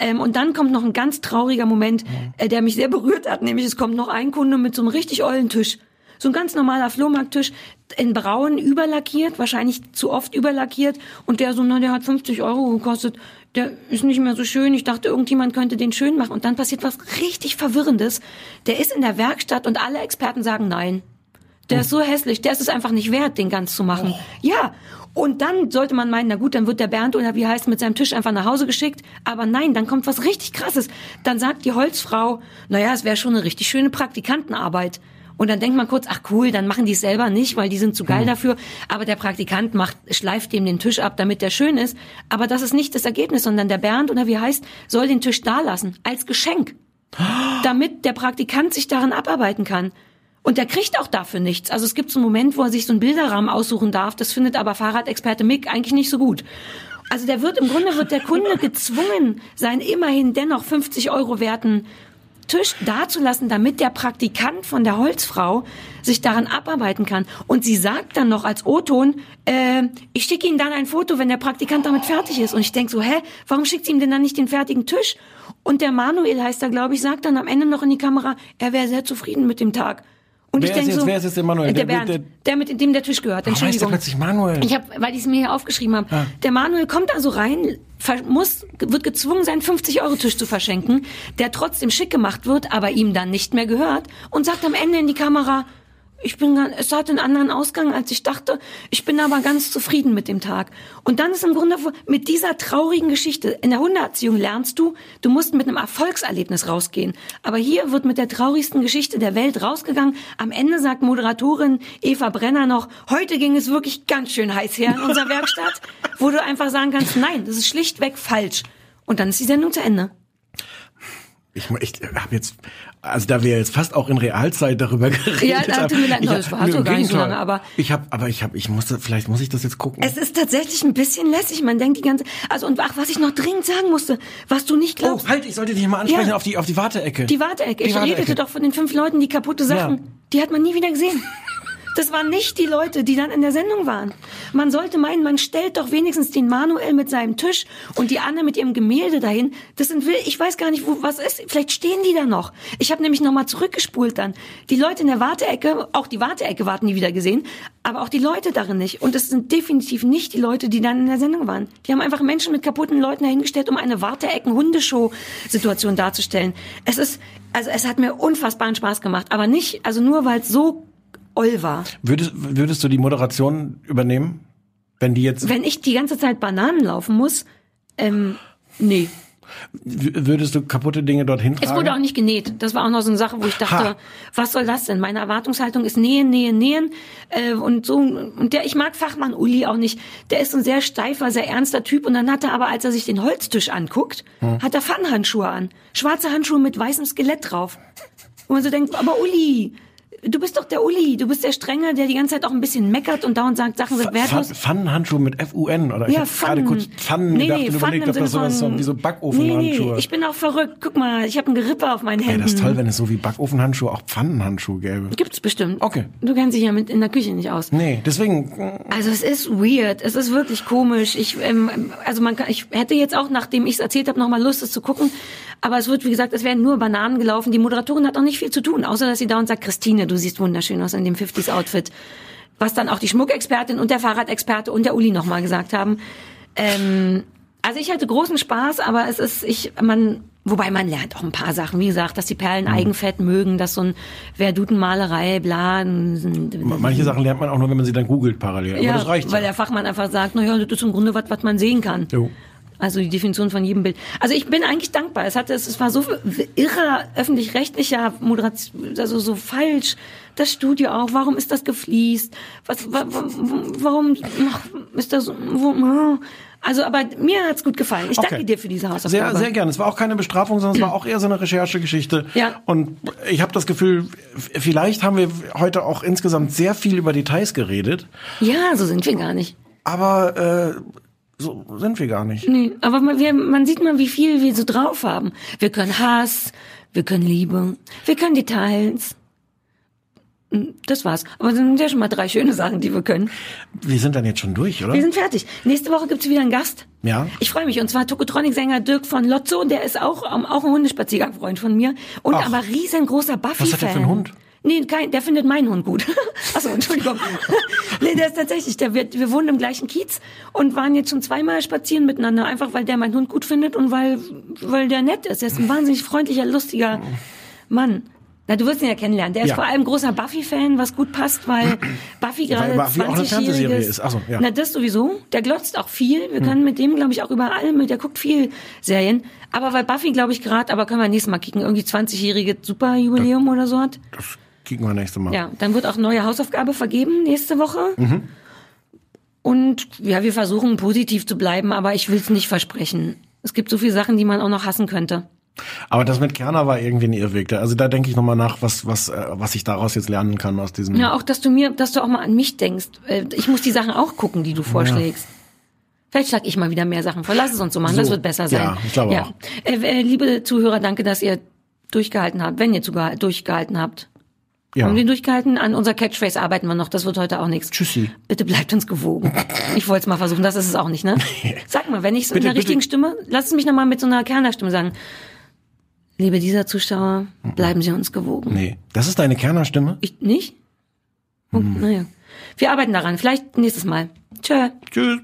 Ähm, und dann kommt noch ein ganz trauriger Moment, äh, der mich sehr berührt hat, nämlich es kommt noch ein Kunde mit so einem richtig ollen Tisch. So ein ganz normaler Flohmarkttisch, in braun überlackiert, wahrscheinlich zu oft überlackiert. Und der so, na, der hat 50 Euro gekostet, der ist nicht mehr so schön. Ich dachte, irgendjemand könnte den schön machen. Und dann passiert was richtig Verwirrendes. Der ist in der Werkstatt und alle Experten sagen nein. Der ist so hässlich, der ist es einfach nicht wert, den ganz zu machen. Ja. Und dann sollte man meinen, na gut, dann wird der Bernd oder wie heißt mit seinem Tisch einfach nach Hause geschickt. Aber nein, dann kommt was richtig krasses. Dann sagt die Holzfrau, naja, es wäre schon eine richtig schöne Praktikantenarbeit. Und dann denkt man kurz, ach cool, dann machen die es selber nicht, weil die sind zu geil dafür. Aber der Praktikant macht, schleift dem den Tisch ab, damit der schön ist. Aber das ist nicht das Ergebnis, sondern der Bernd oder wie heißt, soll den Tisch da lassen. Als Geschenk. Damit der Praktikant sich daran abarbeiten kann. Und der kriegt auch dafür nichts. Also es gibt so einen Moment, wo er sich so einen Bilderrahmen aussuchen darf. Das findet aber Fahrradexperte Mick eigentlich nicht so gut. Also der wird, im Grunde wird der Kunde gezwungen, seinen immerhin dennoch 50 Euro werten Tisch dazulassen, damit der Praktikant von der Holzfrau sich daran abarbeiten kann. Und sie sagt dann noch als O-Ton, äh, ich schicke Ihnen dann ein Foto, wenn der Praktikant damit fertig ist. Und ich denk so, hä, warum schickt sie ihm denn dann nicht den fertigen Tisch? Und der Manuel heißt er, glaube ich, sagt dann am Ende noch in die Kamera, er wäre sehr zufrieden mit dem Tag. Und Wer ich denke jetzt- so, wer ist jetzt der Manuel? Der, Der- Bernd, der- der, mit dem der Tisch gehört. Warum heißt der Entschuldigung. plötzlich Manuel? Ich habe, weil ich es mir hier aufgeschrieben habe. Der Manuel kommt also rein, muss, wird gezwungen, seinen 50-Euro-Tisch zu verschenken, der trotzdem schick gemacht wird, aber ihm dann nicht mehr gehört und sagt am Ende in die Kamera, ich bin, es hat einen anderen Ausgang, als ich dachte. Ich bin aber ganz zufrieden mit dem Tag. Und dann ist im Grunde mit dieser traurigen Geschichte, in der Hundeerziehung lernst du, du musst mit einem Erfolgserlebnis rausgehen. Aber hier wird mit der traurigsten Geschichte der Welt rausgegangen. Am Ende sagt Moderatorin Eva Brenner noch, heute ging es wirklich ganz schön heiß her in unserer Werkstatt, wo du einfach sagen kannst, nein, das ist schlichtweg falsch. Und dann ist die Sendung zu Ende. Ich, ich habe jetzt, also da wir jetzt fast auch in Realzeit darüber geredet Ja, da haben. tut mir leid, das war so gar nicht so lange, aber- ich habe, aber ich habe, ich musste, vielleicht muss ich das jetzt gucken. Es ist tatsächlich ein bisschen lässig. Man denkt die ganze, also und ach, was ich noch dringend sagen musste, was du nicht oh, glaubst. halt, ich sollte dich mal ansprechen Ja. auf die auf die Warteecke. Die Warteecke. Die Ich Warteecke. redete doch von den fünf Leuten, die kaputte Sachen. Ja. Die hat man nie wieder gesehen. Das waren nicht die Leute, die dann in der Sendung waren. Man sollte meinen, man stellt doch wenigstens den Manuel mit seinem Tisch und die Anne mit ihrem Gemälde dahin. Das sind, ich weiß gar nicht, wo was ist. Vielleicht stehen die da noch. Ich habe nämlich noch mal zurückgespult dann. Die Leute in der Warteecke, auch die Warteecke warten nie wieder gesehen, aber auch die Leute darin nicht. Und es sind definitiv nicht die Leute, die dann in der Sendung waren. Die haben einfach Menschen mit kaputten Leuten dahingestellt, um eine Warteecken-Hundeshow-Situation darzustellen. Es ist, also es hat mir unfassbaren Spaß gemacht, aber nicht, also nur weil es so oll war. Würdest, würdest du die Moderation übernehmen, wenn die jetzt, Wenn ich die ganze Zeit Bananen laufen muss, ähm, nee. w- würdest du kaputte Dinge dorthin tragen? Es wurde auch nicht genäht. Das war auch noch so eine Sache, wo ich dachte, Ha. was soll das denn? Meine Erwartungshaltung ist nähen, nähen, nähen. Äh, und so und der, ich mag Fachmann Uli auch nicht. Der ist ein sehr steifer, sehr ernster Typ. Und dann hat er aber, als er sich den Holztisch anguckt, Hm. hat er Pfannenhandschuhe an. Schwarze Handschuhe mit weißem Skelett drauf. Und man so denkt, aber Uli, du bist doch der Uli, du bist der Strenge, der die ganze Zeit auch ein bisschen meckert und dauernd sagt, Sachen sind wertlos. Pfann- Pfannenhandschuhe mit F-U-N oder ich Ja, gerade Pfannen. kurz Pfannen nee, gedacht nee, und Pfannen überlegt, ob das sowas so von- wie so Backofenhandschuhe. Nee, ich bin auch verrückt. Guck mal, ich habe ein Gerippe auf meinen Händen. das ist toll, wenn es so wie Backofenhandschuhe auch Pfannenhandschuhe gäbe. Gibt's bestimmt. Okay. Du kennst dich ja mit in der Küche nicht aus. Nee, deswegen, Also es ist weird, es ist wirklich komisch. Ich, ähm, also man kann, ich hätte jetzt auch, nachdem ich es erzählt habe, noch mal Lust, es zu gucken. Aber es wird, wie gesagt, es werden nur Bananen gelaufen. Die Moderatorin hat auch nicht viel zu tun, außer dass sie dauernd sagt, Christine, du siehst wunderschön aus in dem 50s-Outfit. Was dann auch die Schmuckexpertin und der Fahrradexperte und der Uli noch mal gesagt haben. Ähm, also ich hatte großen Spaß, aber es ist, ich, man, wobei man lernt auch ein paar Sachen. Wie gesagt, dass die Perlen Eigenfett mögen, dass so ein Verdutenmalerei, bla. manche Sachen lernt man auch nur, wenn man sie dann googelt parallel. Aber Ja, das reicht weil ja. der Fachmann einfach sagt, naja, das ist im Grunde was, was man sehen kann. Jo. Also die Definition von jedem Bild. Also ich bin eigentlich dankbar. Es hatte, es war so irrer öffentlich-rechtlicher Moderation, also so falsch. Das Studio auch. Warum ist das gefliest? Was, wa, wa, warum ist das? Wo, also, aber mir hat's gut gefallen. Ich danke Okay. dir für diese Hausaufgabe. Sehr, sehr gerne. Es war auch keine Bestrafung, sondern es war auch eher so eine Recherchegeschichte. Ja. Und ich habe das Gefühl, vielleicht haben wir heute auch insgesamt sehr viel über Details geredet, Ja, so sind wir gar nicht. aber äh, so sind wir gar nicht. Nee, aber man, wir, man sieht mal, wie viel wir so drauf haben. Wir können Hass, wir können Liebe, wir können Details. Hm, Das war's. Aber das sind ja schon mal drei schöne Sachen, die wir können. Wir sind dann jetzt schon durch, oder? Wir sind fertig. Nächste Woche gibt's wieder einen Gast. Ja. Ich freue mich. Und zwar Tokotronic-Sänger Dirk von Lotzo. Der ist auch, auch ein Hundespaziergang-Freund von mir. Und Ach. aber riesengroßer Buffy-Fan. Was hat der für einen Hund? Nee, kein, der findet meinen Hund gut. Achso, Entschuldigung. nee, der ist tatsächlich, der wird, wir wohnen im gleichen Kiez und waren jetzt schon zweimal spazieren miteinander, einfach weil der meinen Hund gut findet und weil, weil der nett ist. Er ist ein wahnsinnig freundlicher, lustiger Mann. Na, du wirst ihn ja kennenlernen. Der ist Ja. vor allem großer Buffy-Fan, was gut passt, weil Buffy gerade Buffy auch eine 20-jähriges... Fernsehserie ist. Ach so, ja. Na, das sowieso. Der glotzt auch viel. Wir können mit dem, glaube ich, auch überall mit. Der guckt viel Serien. Aber weil Buffy, glaube ich, gerade, aber können wir nächstes Mal kicken, irgendwie 20-jährige Superjubiläum oder so hat. Das kriegen wir nächste Mal. Ja, dann wird auch neue Hausaufgabe vergeben nächste Woche. Mhm. Und ja, wir versuchen positiv zu bleiben, aber ich will es nicht versprechen. Es gibt so viele Sachen, die man auch noch hassen könnte. Aber das mit Kerner war irgendwie ein Irrweg. Also da denke ich nochmal nach, was, was, äh, was ich daraus jetzt lernen kann aus diesem. Ja, auch, dass du mir, dass du auch mal an mich denkst. Äh, Ich muss die Sachen auch gucken, die du vorschlägst. Vielleicht schlag ich mal wieder mehr Sachen vor. Lass es uns so machen, das So, wird besser sein. ja, ich glaube auch. Äh, liebe Zuhörer, danke, dass ihr durchgehalten habt, wenn ihr durchgehalten habt. Ja. Haben wir durchgehalten? An unserer Catchphrase arbeiten wir noch. Das wird heute auch nichts. Tschüssi. Bitte bleibt uns gewogen. Ich wollte es mal versuchen. Das ist es auch nicht, ne? Sag mal, wenn ich so in Bitte, der richtigen. Stimme, lass es mich noch mal mit so einer Kernerstimme sagen. Liebe dieser Zuschauer, bleiben Sie uns gewogen. Nee. Das ist deine Kernerstimme? Ich nicht? Oh, Naja. Wir arbeiten daran. Vielleicht nächstes Mal. Tschö. Tschüss.